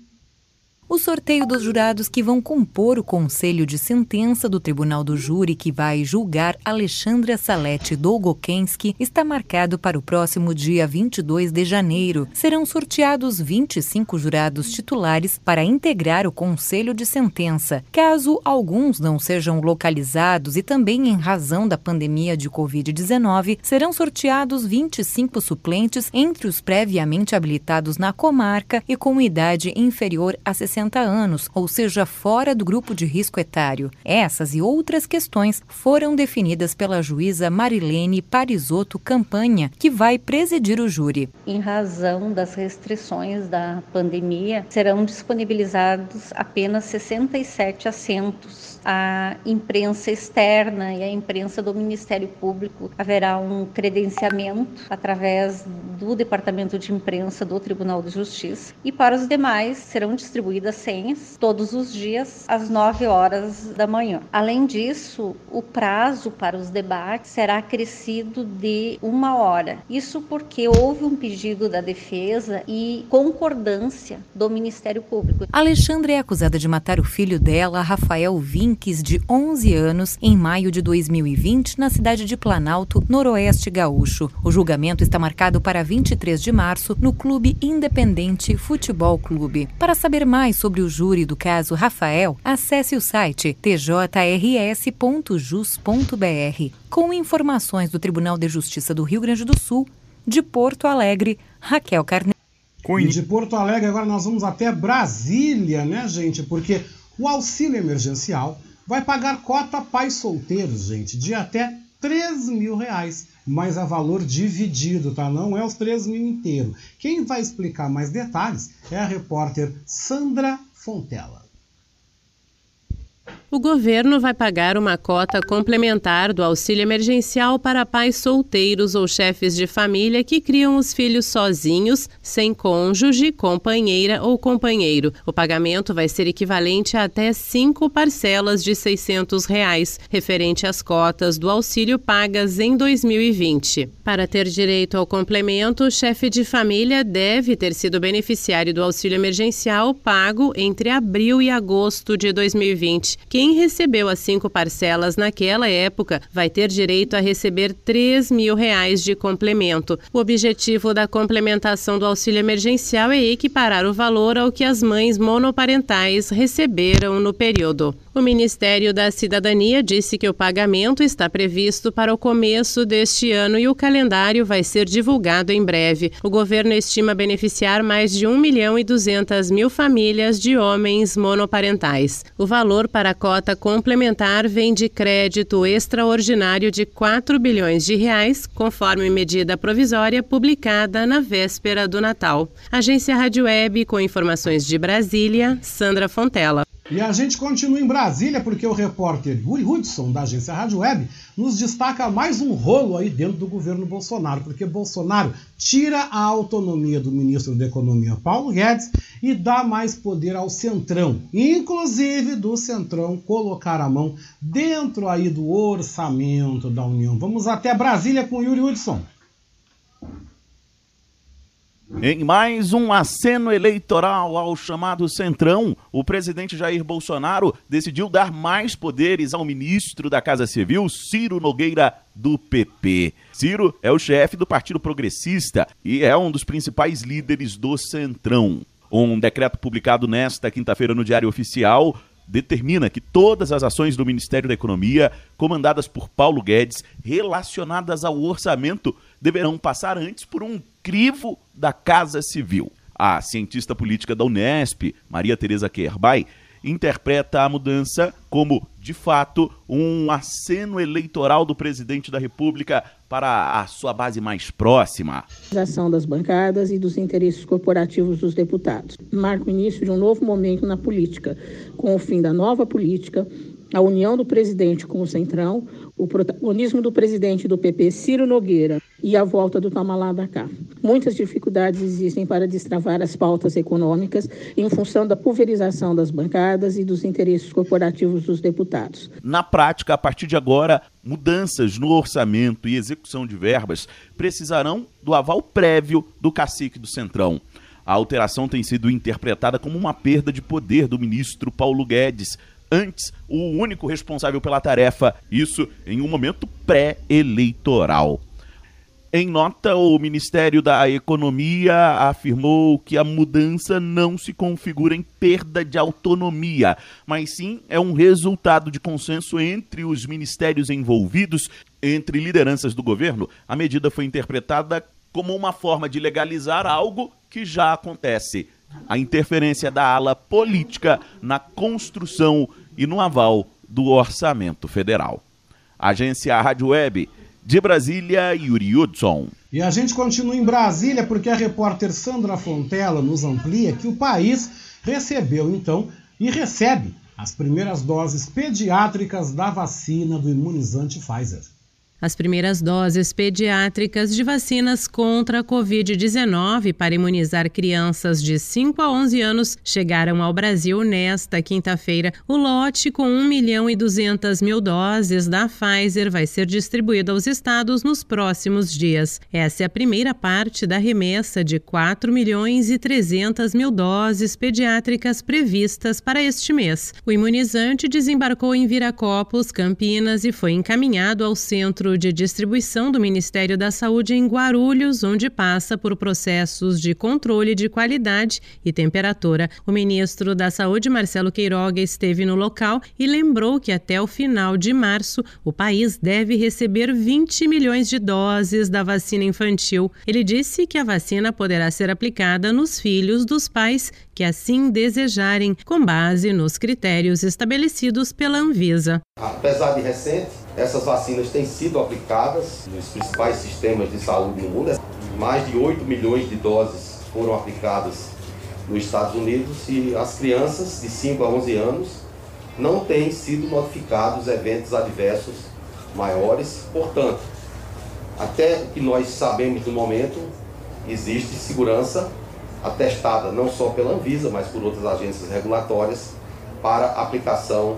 o sorteio dos jurados que vão compor o conselho de sentença do Tribunal do Júri que vai julgar Alexandra Salete Dolgokensky está marcado para o próximo dia 22 de janeiro. Serão sorteados 25 jurados titulares para integrar o conselho de sentença. Caso alguns não sejam localizados e também em razão da pandemia de Covid-19, serão sorteados 25 suplentes entre os previamente habilitados na comarca e com idade inferior a 60 60 anos, ou seja, fora do grupo de risco etário. Essas e outras questões foram definidas pela juíza Marilene Parisotto Campanha, que vai presidir o júri. Em razão das restrições da pandemia, serão disponibilizados apenas 67 assentos a imprensa externa e a imprensa do Ministério Público haverá um credenciamento através do Departamento de Imprensa do Tribunal de Justiça e para os demais serão distribuídas senhas todos os dias às 9 horas da manhã. Além disso, o prazo para os debates será acrescido de uma hora. Isso porque houve um pedido da defesa e concordância do Ministério Público. Alexandre é acusada de matar o filho dela, Rafael De 11 anos, em maio de 2020, na cidade de Planalto, noroeste gaúcho. O julgamento está marcado para 23 de março no Clube Independente Futebol Clube. Para saber mais sobre o júri do caso Rafael, acesse o site tjrs.jus.br. Com informações do Tribunal de Justiça do Rio Grande do Sul, de Porto Alegre, Raquel Carneiro. E de Porto Alegre, agora nós vamos até Brasília, né, gente? Porque o auxílio emergencial vai pagar cota pais solteiros, gente, de até 3 mil reais, mas a valor dividido, tá? Não é os 3 mil inteiro. Quem vai explicar mais detalhes é a repórter Sandra Fontela. O governo vai pagar uma cota complementar do auxílio emergencial para pais solteiros ou chefes de família que criam os filhos sozinhos, sem cônjuge, companheira ou companheiro. O pagamento vai ser equivalente a até cinco parcelas de 600 reais, referente às cotas do auxílio pagas em 2020. Para ter direito ao complemento, o chefe de família deve ter sido beneficiário do auxílio emergencial pago entre abril e agosto de 2020. Quem recebeu as cinco parcelas naquela época vai ter direito a receber 3 mil reais de complemento. O objetivo da complementação do auxílio emergencial é equiparar o valor ao que as mães monoparentais receberam no período. O Ministério da Cidadania disse que o pagamento está previsto para o começo deste ano e o calendário vai ser divulgado em breve. O governo estima beneficiar mais de 1 milhão e 200 mil famílias de homens monoparentais. O valor para a cota complementar vem de crédito extraordinário de 4 bilhões de reais, conforme medida provisória publicada na véspera do Natal. Agência Rádio Web com informações de Brasília, Sandra Fontela. E a gente continua em Brasília porque o repórter Yuri Hudson, da agência Rádio Web, nos destaca mais um rolo aí dentro do governo Bolsonaro, porque Bolsonaro tira a autonomia do ministro da Economia, Paulo Guedes, e dá mais poder ao Centrão, inclusive do Centrão colocar a mão dentro aí do orçamento da União. Vamos até Brasília com Yuri Hudson. Em mais um aceno eleitoral ao chamado Centrão, o presidente Jair Bolsonaro decidiu dar mais poderes ao ministro da Casa Civil, Ciro Nogueira, do PP. Ciro é o chefe do Partido Progressista e é um dos principais líderes do Centrão. Um decreto publicado nesta quinta-feira no Diário Oficial determina que todas as ações do Ministério da Economia, comandadas por Paulo Guedes, relacionadas ao orçamento, deverão passar antes por um crivo da Casa Civil. A cientista política da Unesp, Maria Tereza Kerbay, interpreta a mudança como, de fato, um aceno eleitoral do presidente da República para a sua base mais próxima. A ação das bancadas e dos interesses corporativos dos deputados. Marca o início de um novo momento na política, com o fim da nova política, a união do presidente com o Centrão, o protagonismo do presidente do PP, Ciro Nogueira, e a volta do Tamalá da cá. Muitas dificuldades existem para destravar as pautas econômicas em função da pulverização das bancadas e dos interesses corporativos dos deputados. Na prática, a partir de agora, mudanças no orçamento e execução de verbas precisarão do aval prévio do cacique do Centrão. A alteração tem sido interpretada como uma perda de poder do ministro Paulo Guedes, antes o único responsável pela tarefa, isso em um momento pré-eleitoral. Em nota, o Ministério da Economia afirmou que a mudança não se configura em perda de autonomia, mas sim é um resultado de consenso entre os ministérios envolvidos, entre lideranças do governo. A medida foi interpretada como uma forma de legalizar algo que já acontece. A interferência da ala política na construção e no aval do orçamento federal. Agência Rádio Web de Brasília, Yuri Hudson. E a gente continua em Brasília porque a repórter Sandra Fontela nos amplia que o país recebeu então e recebe as primeiras doses pediátricas da vacina do imunizante Pfizer. As primeiras doses pediátricas de vacinas contra a Covid-19 para imunizar crianças de 5 a 11 anos chegaram ao Brasil nesta quinta-feira. O lote com 1 milhão e 200 mil doses da Pfizer vai ser distribuído aos estados nos próximos dias. Essa é a primeira parte da remessa de 4 milhões e 300 mil doses pediátricas previstas para este mês. O imunizante desembarcou em Viracopos, Campinas e foi encaminhado ao centro centro de distribuição do Ministério da Saúde em Guarulhos, onde passa por processos de controle de qualidade e temperatura. O ministro da Saúde, Marcelo Queiroga, esteve no local e lembrou que até o final de março o país deve receber 20 milhões de doses da vacina infantil. Ele disse que a vacina poderá ser aplicada nos filhos dos pais que assim desejarem, com base nos critérios estabelecidos pela Anvisa. Apesar de recente, essas vacinas têm sido aplicadas nos principais sistemas de saúde no mundo. Mais de 8 milhões de doses foram aplicadas nos Estados Unidos e as crianças de 5 a 11 anos não têm sido notificados eventos adversos maiores. Portanto, até o que nós sabemos no momento, existe segurança atestada não só pela Anvisa, mas por outras agências regulatórias para aplicação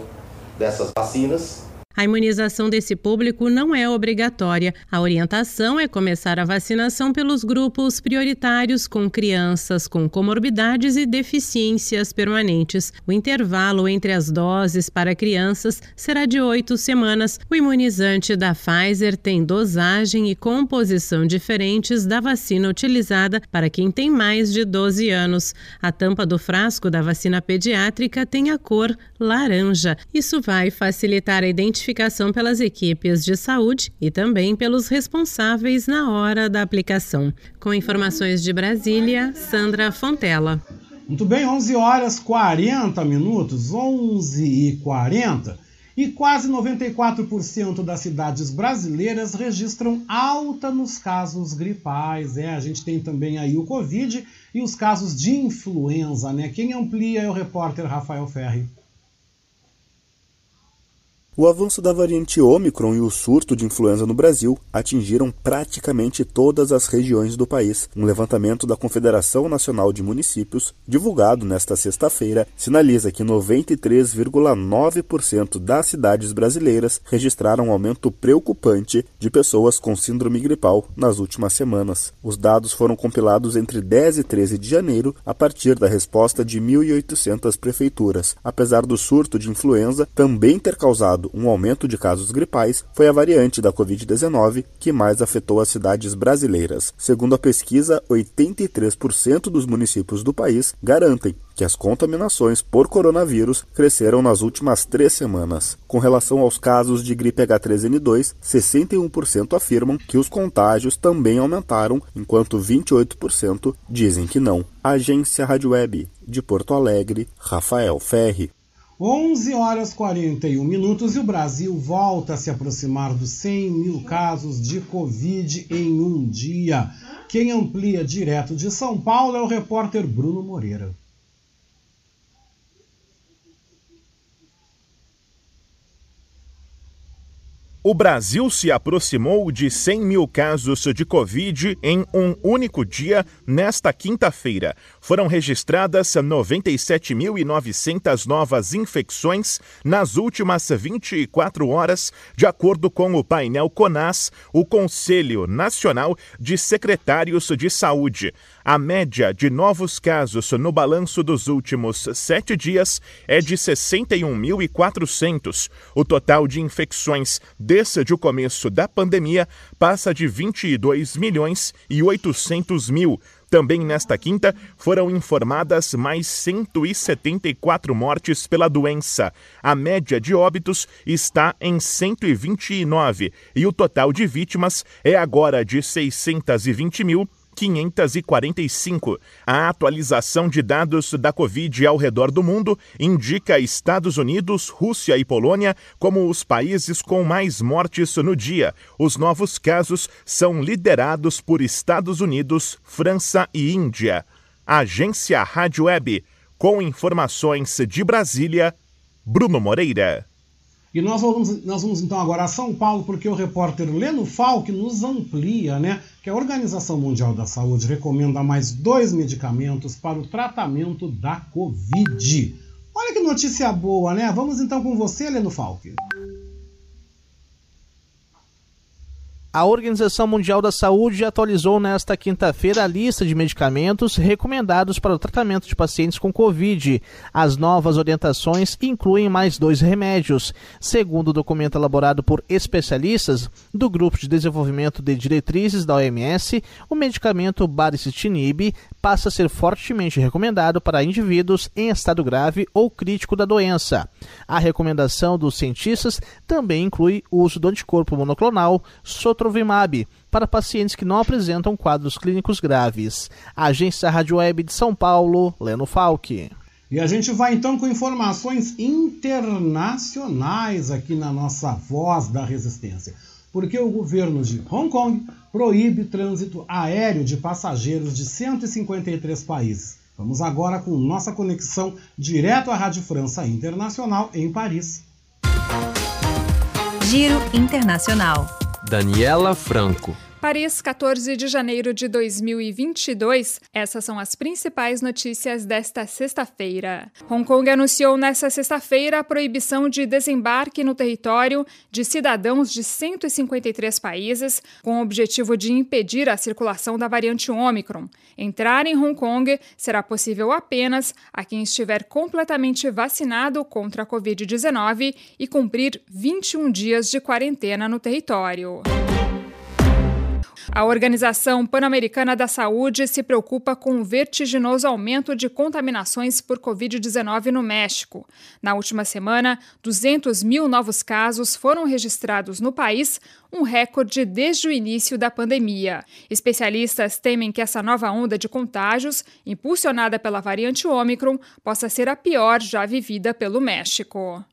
dessas vacinas a imunização desse público não é obrigatória. A orientação é começar a vacinação pelos grupos prioritários com crianças com comorbidades e deficiências permanentes. O intervalo entre as doses para crianças será de oito semanas. O imunizante da Pfizer tem dosagem e composição diferentes da vacina utilizada para quem tem mais de 12 anos. A tampa do frasco da vacina pediátrica tem a cor laranja. Isso vai facilitar a identificação identificação pelas equipes de saúde e também pelos responsáveis na hora da aplicação. Com informações de Brasília, Sandra Fontela. Muito bem, 11 horas 40 minutos, 11 e 40. E quase 94% das cidades brasileiras registram alta nos casos gripais. É, a gente tem também aí o Covid e os casos de influenza, né? Quem amplia é o repórter Rafael Ferri. O avanço da variante Ômicron e o surto de influenza no Brasil atingiram praticamente todas as regiões do país. Um levantamento da Confederação Nacional de Municípios, divulgado nesta sexta-feira, sinaliza que 93,9% das cidades brasileiras registraram um aumento preocupante de pessoas com síndrome gripal nas últimas semanas. Os dados foram compilados entre 10 e 13 de janeiro, a partir da resposta de 1.800 prefeituras. Apesar do surto de influenza também ter causado um aumento de casos gripais, foi a variante da Covid-19 que mais afetou as cidades brasileiras. Segundo a pesquisa, 83% dos municípios do país garantem que as contaminações por coronavírus cresceram nas últimas três semanas. Com relação aos casos de gripe H3N2, 61% afirmam que os contágios também aumentaram, enquanto 28% dizem que não. Agência Rádio Web de Porto Alegre, Rafael Ferri. 11 horas 41 minutos e o Brasil volta a se aproximar dos 100 mil casos de Covid em um dia. Quem amplia direto de São Paulo é o repórter Bruno Moreira. O Brasil se aproximou de 100 mil casos de Covid em um único dia nesta quinta-feira. Foram registradas 97.900 novas infecções nas últimas 24 horas, de acordo com o painel CONAS, o Conselho Nacional de Secretários de Saúde. A média de novos casos no balanço dos últimos sete dias é de 61.400. O total de infecções desde o começo da pandemia passa de 22 milhões e 800 mil. Também nesta quinta foram informadas mais 174 mortes pela doença. A média de óbitos está em 129 e o total de vítimas é agora de 620 mil 545. A atualização de dados da Covid ao redor do mundo indica Estados Unidos, Rússia e Polônia como os países com mais mortes no dia. Os novos casos são liderados por Estados Unidos, França e Índia. Agência Rádio Web, com informações de Brasília, Bruno Moreira. E nós vamos, nós vamos então agora a São Paulo, porque o repórter Leno Falck nos amplia, né? Que a Organização Mundial da Saúde recomenda mais dois medicamentos para o tratamento da Covid. Olha que notícia boa, né? Vamos então com você, Leno Falck. A Organização Mundial da Saúde atualizou nesta quinta-feira a lista de medicamentos recomendados para o tratamento de pacientes com Covid. As novas orientações incluem mais dois remédios. Segundo o documento elaborado por especialistas do Grupo de Desenvolvimento de Diretrizes da OMS, o medicamento baricitinib passa a ser fortemente recomendado para indivíduos em estado grave ou crítico da doença. A recomendação dos cientistas também inclui o uso do anticorpo monoclonal Sotrovimab para pacientes que não apresentam quadros clínicos graves. Agência Rádio Web de São Paulo, Leno Falck. E a gente vai então com informações internacionais aqui na nossa Voz da Resistência porque o governo de Hong Kong proíbe trânsito aéreo de passageiros de 153 países. Vamos agora com nossa conexão direto à Rádio França Internacional em Paris. Giro Internacional. Daniela Franco. Paris, 14 de janeiro de 2022. Essas são as principais notícias desta sexta-feira. Hong Kong anunciou nesta sexta-feira a proibição de desembarque no território de cidadãos de 153 países, com o objetivo de impedir a circulação da variante Omicron. Entrar em Hong Kong será possível apenas a quem estiver completamente vacinado contra a Covid-19 e cumprir 21 dias de quarentena no território. A Organização Pan-Americana da Saúde se preocupa com o vertiginoso aumento de contaminações por Covid-19 no México. Na última semana, 200 mil novos casos foram registrados no país, um recorde desde o início da pandemia. Especialistas temem que essa nova onda de contágios, impulsionada pela variante Ômicron, possa ser a pior já vivida pelo México.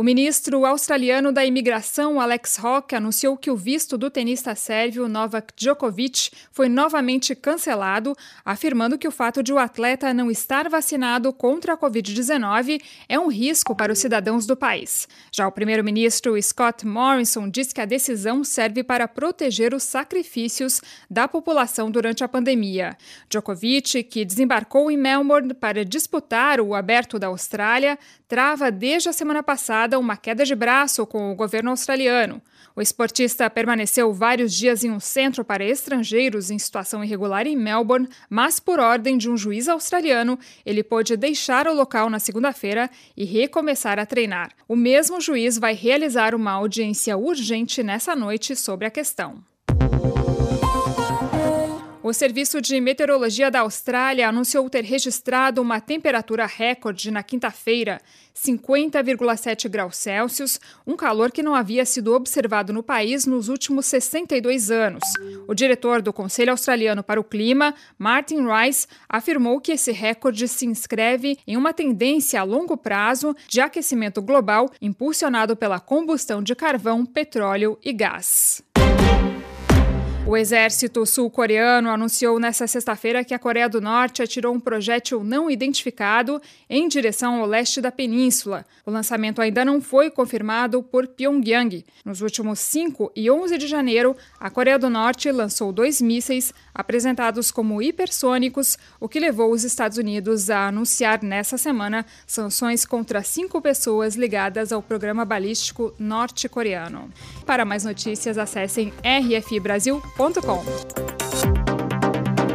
O ministro australiano da imigração, Alex Hawke, anunciou que o visto do tenista sérvio Novak Djokovic foi novamente cancelado, afirmando que o fato de o atleta não estar vacinado contra a Covid-19 é um risco para os cidadãos do país. Já o primeiro-ministro Scott Morrison disse que a decisão serve para proteger os sacrifícios da população durante a pandemia. Djokovic, que desembarcou em Melbourne para disputar o Aberto da Austrália, trava desde a semana passada uma queda de braço com o governo australiano. O esportista permaneceu vários dias em um centro para estrangeiros em situação irregular em Melbourne, mas por ordem de um juiz australiano, ele pôde deixar o local na segunda-feira e recomeçar a treinar. O mesmo juiz vai realizar uma audiência urgente nessa noite sobre a questão. O Serviço de Meteorologia da Austrália anunciou ter registrado uma temperatura recorde na quinta-feira, 50,7 graus Celsius, um calor que não havia sido observado no país nos últimos 62 anos. O diretor do Conselho Australiano para o Clima, Martin Rice, afirmou que esse recorde se inscreve em uma tendência a longo prazo de aquecimento global impulsionado pela combustão de carvão, petróleo e gás. O exército sul-coreano anunciou nesta sexta-feira que a Coreia do Norte atirou um projétil não identificado em direção ao leste da península. O lançamento ainda não foi confirmado por Pyongyang. Nos últimos 5 e 11 de janeiro, a Coreia do Norte lançou dois mísseis apresentados como hipersônicos, o que levou os Estados Unidos a anunciar nessa semana sanções contra cinco pessoas ligadas ao programa balístico norte-coreano. Para mais notícias, acessem rfbrasil.com.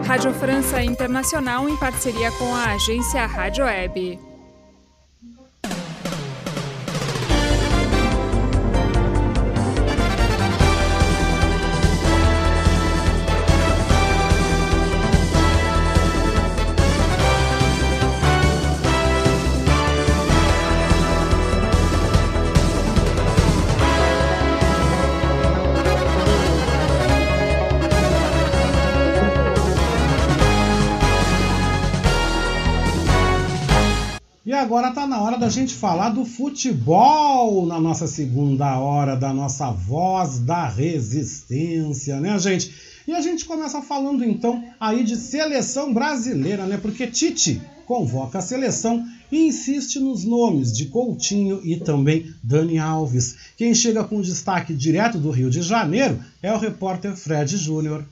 Rádio França Internacional em parceria com a agência Rádio Web. Agora está na hora da gente falar do futebol na nossa segunda hora da nossa voz da resistência, né, gente? E a gente começa falando então aí de seleção brasileira, né? Porque Tite convoca a seleção e insiste nos nomes de Coutinho e também Dani Alves. Quem chega com destaque direto do Rio de Janeiro é o repórter Fred Júnior.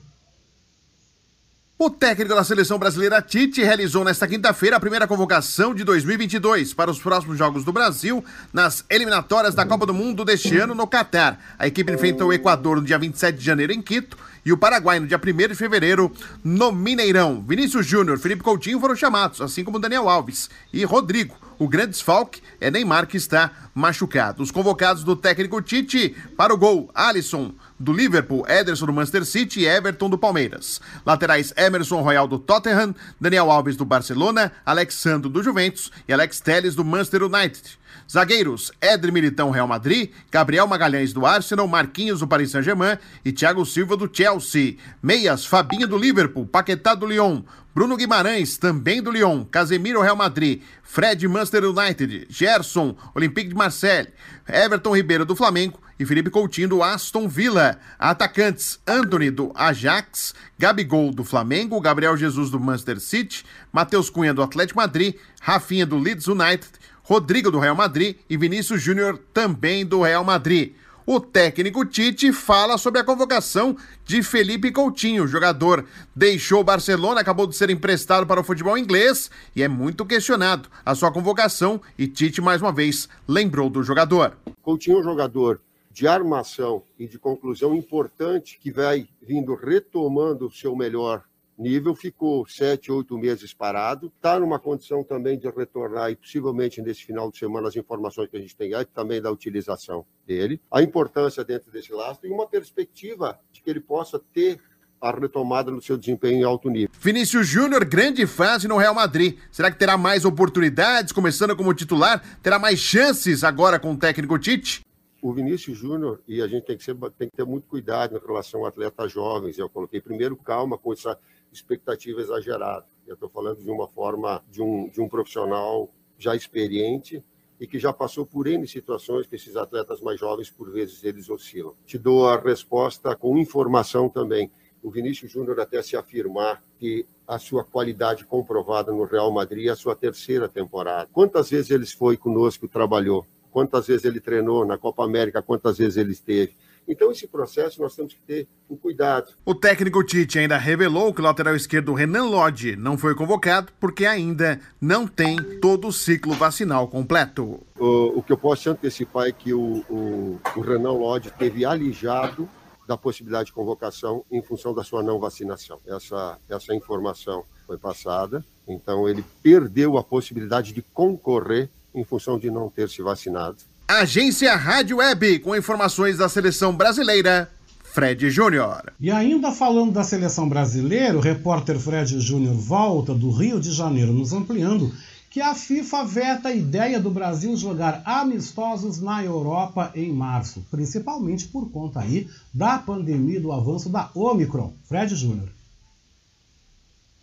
O técnico da seleção brasileira Tite realizou nesta quinta-feira a primeira convocação de 2022 para os próximos Jogos do Brasil nas eliminatórias da Copa do Mundo deste ano no Catar. A equipe enfrenta o Equador no dia 27 de janeiro em Quito e o Paraguai no dia 1 de fevereiro no Mineirão. Vinícius Júnior, Felipe Coutinho foram chamados, assim como Daniel Alves e Rodrigo. O grande desfalque é Neymar que está machucado. Os convocados do técnico Tite para o gol, Alisson do Liverpool, Ederson do Manchester City e Everton do Palmeiras. Laterais Emerson Royal do Tottenham, Daniel Alves do Barcelona, Alexandro do Juventus e Alex Telles do Manchester United. Zagueiros, Éder Militão, Real Madrid, Gabriel Magalhães do Arsenal, Marquinhos do Paris Saint-Germain e Thiago Silva do Chelsea. Meias, Fabinho do Liverpool, Paquetá do Lyon, Bruno Guimarães, também do Lyon, Casemiro Real Madrid, Fred Manchester United, Gerson, Olympique de Marseille, Everton Ribeiro do Flamengo e Felipe Coutinho do Aston Villa. Atacantes: Anthony do Ajax, Gabigol do Flamengo, Gabriel Jesus do Manchester City, Matheus Cunha do Atlético Madrid, Rafinha do Leeds United, Rodrigo do Real Madrid e Vinícius Júnior também do Real Madrid. O técnico Tite fala sobre a convocação de Felipe Coutinho. O jogador deixou o Barcelona, acabou de ser emprestado para o futebol inglês e é muito questionado a sua convocação. E Tite, mais uma vez, lembrou do jogador. Coutinho é um jogador de armação e de conclusão importante que vai vindo retomando o seu melhor nível, ficou sete, oito meses parado, está numa condição também de retornar e possivelmente nesse final de semana as informações que a gente tem também da utilização dele, a importância dentro desse lastro e uma perspectiva de que ele possa ter a retomada no seu desempenho em alto nível. Vinícius Júnior, grande fase no Real Madrid. Será que terá mais oportunidades, começando como titular? Terá mais chances agora com o técnico Tite? O Vinícius Júnior, e a gente tem que, ser, tem que ter muito cuidado em relação a atletas jovens. Eu coloquei primeiro calma com essa expectativa exagerada. Eu estou falando de uma forma de um, de um profissional já experiente e que já passou por N situações que esses atletas mais jovens, por vezes, eles oscilam. Te dou a resposta com informação também. O Vinícius Júnior até se afirmar que a sua qualidade comprovada no Real Madrid é a sua terceira temporada. Quantas vezes ele foi conosco, trabalhou? Quantas vezes ele treinou na Copa América? Quantas vezes ele esteve? Então, esse processo nós temos que ter um cuidado. O técnico Tite ainda revelou que o lateral esquerdo Renan Lodge não foi convocado porque ainda não tem todo o ciclo vacinal completo. O, o que eu posso antecipar é que o, o, o Renan Lodge teve alijado da possibilidade de convocação em função da sua não vacinação. Essa, essa informação foi passada, então ele perdeu a possibilidade de concorrer em função de não ter se vacinado. Agência Rádio Web, com informações da seleção brasileira, Fred Júnior. E ainda falando da seleção brasileira, o repórter Fred Júnior volta do Rio de Janeiro nos ampliando que a FIFA veta a ideia do Brasil jogar amistosos na Europa em março, principalmente por conta aí da pandemia do avanço da Omicron. Fred Júnior.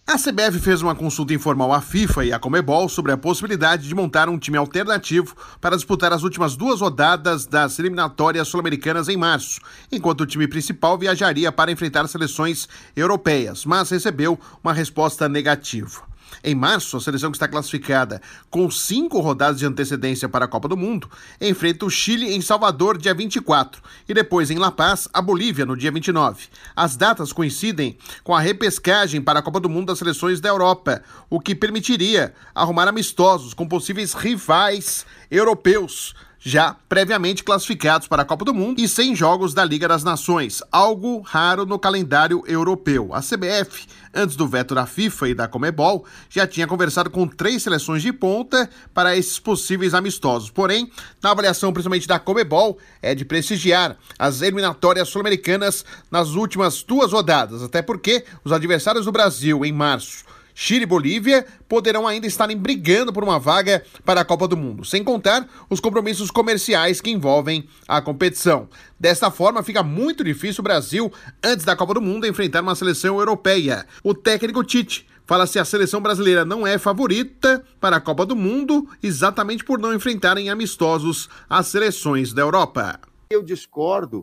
A CBF fez uma consulta informal à FIFA e à Comebol sobre a possibilidade de montar um time alternativo para disputar as últimas duas rodadas das eliminatórias sul-americanas em março, enquanto o time principal viajaria para enfrentar seleções europeias, mas recebeu uma resposta negativa. Em março, a seleção que está classificada com cinco rodadas de antecedência para a Copa do Mundo enfrenta o Chile em Salvador, dia 24, e depois em La Paz, a Bolívia, no dia 29. As datas coincidem com a repescagem para a Copa do Mundo das seleções da Europa, o que permitiria arrumar amistosos com possíveis rivais europeus já previamente classificados para a Copa do Mundo e sem jogos da Liga das Nações, algo raro no calendário europeu. A CBF, antes do veto da FIFA e da Comebol, já tinha conversado com três seleções de ponta para esses possíveis amistosos. Porém, na avaliação principalmente da Comebol, é de prestigiar as eliminatórias sul-americanas nas últimas duas rodadas, até porque os adversários do Brasil em março Chile e Bolívia poderão ainda estarem brigando por uma vaga para a Copa do Mundo, sem contar os compromissos comerciais que envolvem a competição. Desta forma, fica muito difícil o Brasil, antes da Copa do Mundo, enfrentar uma seleção europeia. O técnico Tite fala se a seleção brasileira não é favorita para a Copa do Mundo, exatamente por não enfrentarem amistosos as seleções da Europa. Eu discordo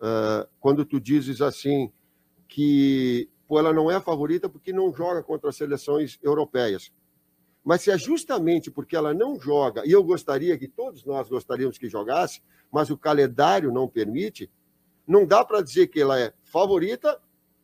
uh, quando tu dizes assim que pô, ela não é a favorita porque não joga contra as seleções europeias. Mas se é justamente porque ela não joga, e eu gostaria que todos nós gostaríamos que jogasse, mas o calendário não permite, não dá para dizer que ela é favorita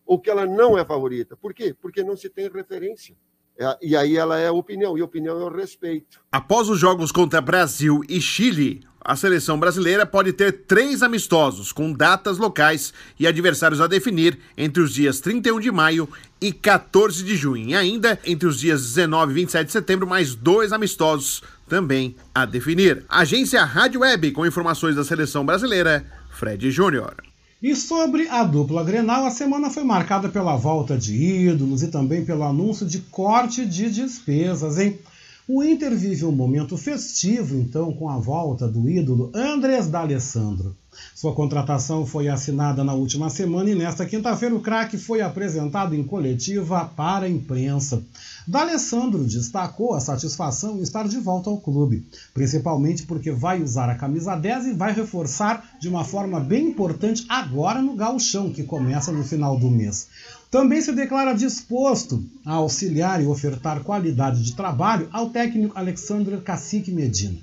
ou que ela não é favorita. Por quê? Porque não se tem referência. É, e aí ela é opinião, e opinião é o respeito. Após os jogos contra Brasil e Chile, a seleção brasileira pode ter três amistosos com datas locais e adversários a definir entre os dias 31 de maio e 14 de junho. E ainda entre os dias 19 e 27 de setembro, mais dois amistosos também a definir. Agência Rádio Web com informações da seleção brasileira, Fred Júnior. E sobre a dupla Grenal, a semana foi marcada pela volta de ídolos e também pelo anúncio de corte de despesas, hein? O Inter vive um momento festivo, então, com a volta do ídolo Andrés D'Alessandro. Sua contratação foi assinada na última semana e nesta quinta-feira o craque foi apresentado em coletiva para a imprensa. D'Alessandro destacou a satisfação em estar de volta ao clube, principalmente porque vai usar a camisa 10 e vai reforçar de uma forma bem importante agora no gauchão, que começa no final do mês. Também se declara disposto a auxiliar e ofertar qualidade de trabalho ao técnico Alexandre Cacique Medina.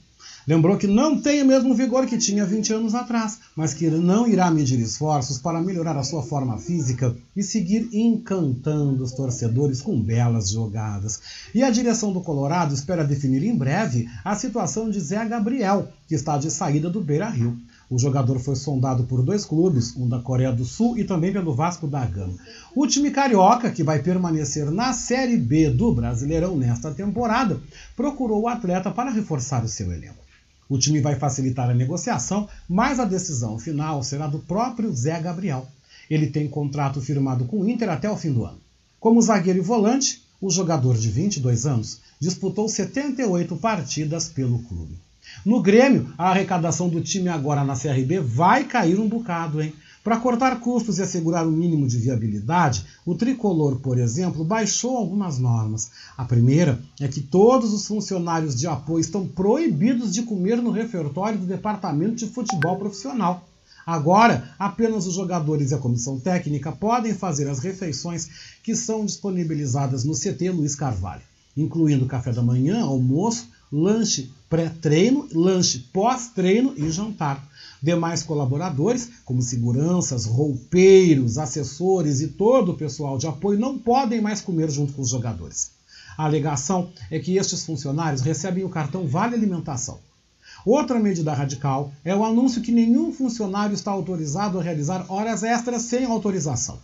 Lembrou que não tem o mesmo vigor que tinha 20 anos atrás, mas que não irá medir esforços para melhorar a sua forma física e seguir encantando os torcedores com belas jogadas. E a direção do Colorado espera definir em breve a situação de Zé Gabriel, que está de saída do Beira Rio. O jogador foi sondado por dois clubes, um da Coreia do Sul e também pelo Vasco da Gama. O time carioca, que vai permanecer na Série B do Brasileirão nesta temporada, procurou o atleta para reforçar o seu elenco. O time vai facilitar a negociação, mas a decisão final será do próprio Zé Gabriel. Ele tem contrato firmado com o Inter até o fim do ano. Como zagueiro e volante, o jogador de 22 anos disputou 78 partidas pelo clube. No Grêmio, a arrecadação do time agora na CRB vai cair um bocado, hein? Para cortar custos e assegurar um mínimo de viabilidade, o tricolor, por exemplo, baixou algumas normas. A primeira é que todos os funcionários de apoio estão proibidos de comer no refeitório do departamento de futebol profissional. Agora, apenas os jogadores e a comissão técnica podem fazer as refeições que são disponibilizadas no CT Luiz Carvalho, incluindo café da manhã, almoço, lanche pré-treino, lanche pós-treino e jantar. Demais colaboradores, como seguranças, roupeiros, assessores e todo o pessoal de apoio, não podem mais comer junto com os jogadores. A alegação é que estes funcionários recebem o cartão Vale Alimentação. Outra medida radical é o anúncio que nenhum funcionário está autorizado a realizar horas extras sem autorização.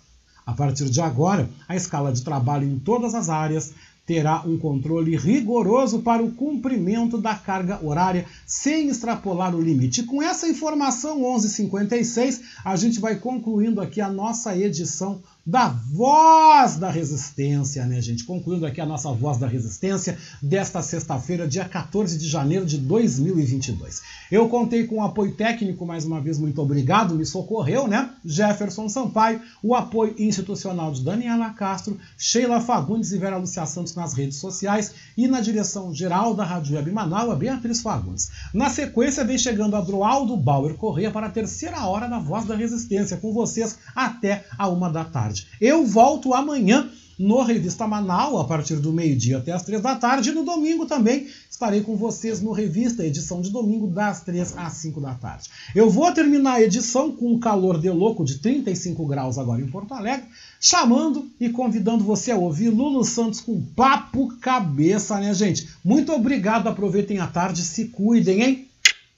A partir de agora, a escala de trabalho em todas as áreas terá um controle rigoroso para o cumprimento da carga horária sem extrapolar o limite. Com essa informação 11:56, a gente vai concluindo aqui a nossa edição da Voz da Resistência, né, gente? Concluindo aqui a nossa Voz da Resistência desta sexta-feira, dia 14 de janeiro de 2022. Eu contei com o apoio técnico, mais uma vez, muito obrigado, me socorreu, né? Jefferson Sampaio, o apoio institucional de Daniela Castro, Sheila Fagundes e Vera Lucia Santos nas redes sociais e na direção geral da Rádio Web Manaus, a Beatriz Fagundes. Na sequência, vem chegando a Droaldo Bauer Correia para a terceira hora da Voz da Resistência, com vocês até a uma da tarde. Eu volto amanhã no Revista Manaus, a partir do meio-dia até as três da tarde. E no domingo também estarei com vocês no Revista, edição de domingo, das três às cinco da tarde. Eu vou terminar a edição com um calor de louco de 35 graus agora em Porto Alegre, chamando e convidando você a ouvir Lulu Santos com papo cabeça, né, gente? Muito obrigado, aproveitem a tarde, se cuidem, hein?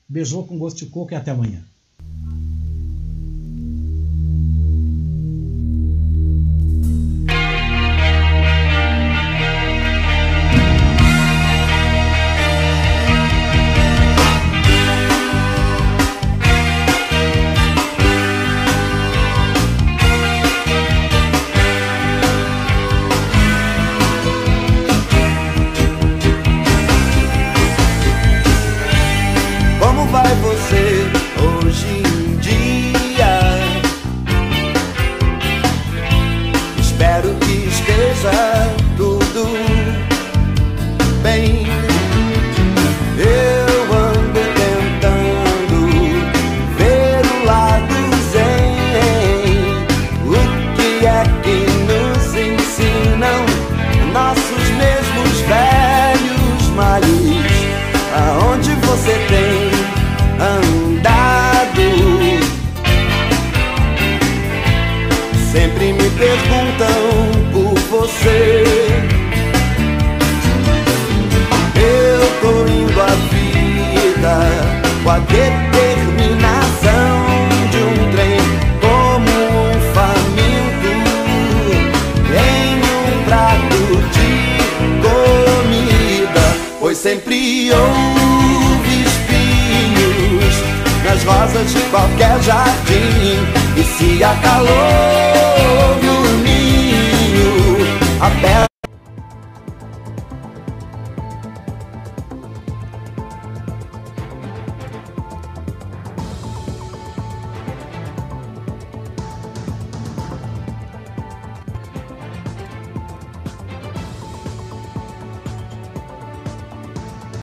Beijou com gosto de coco e até amanhã.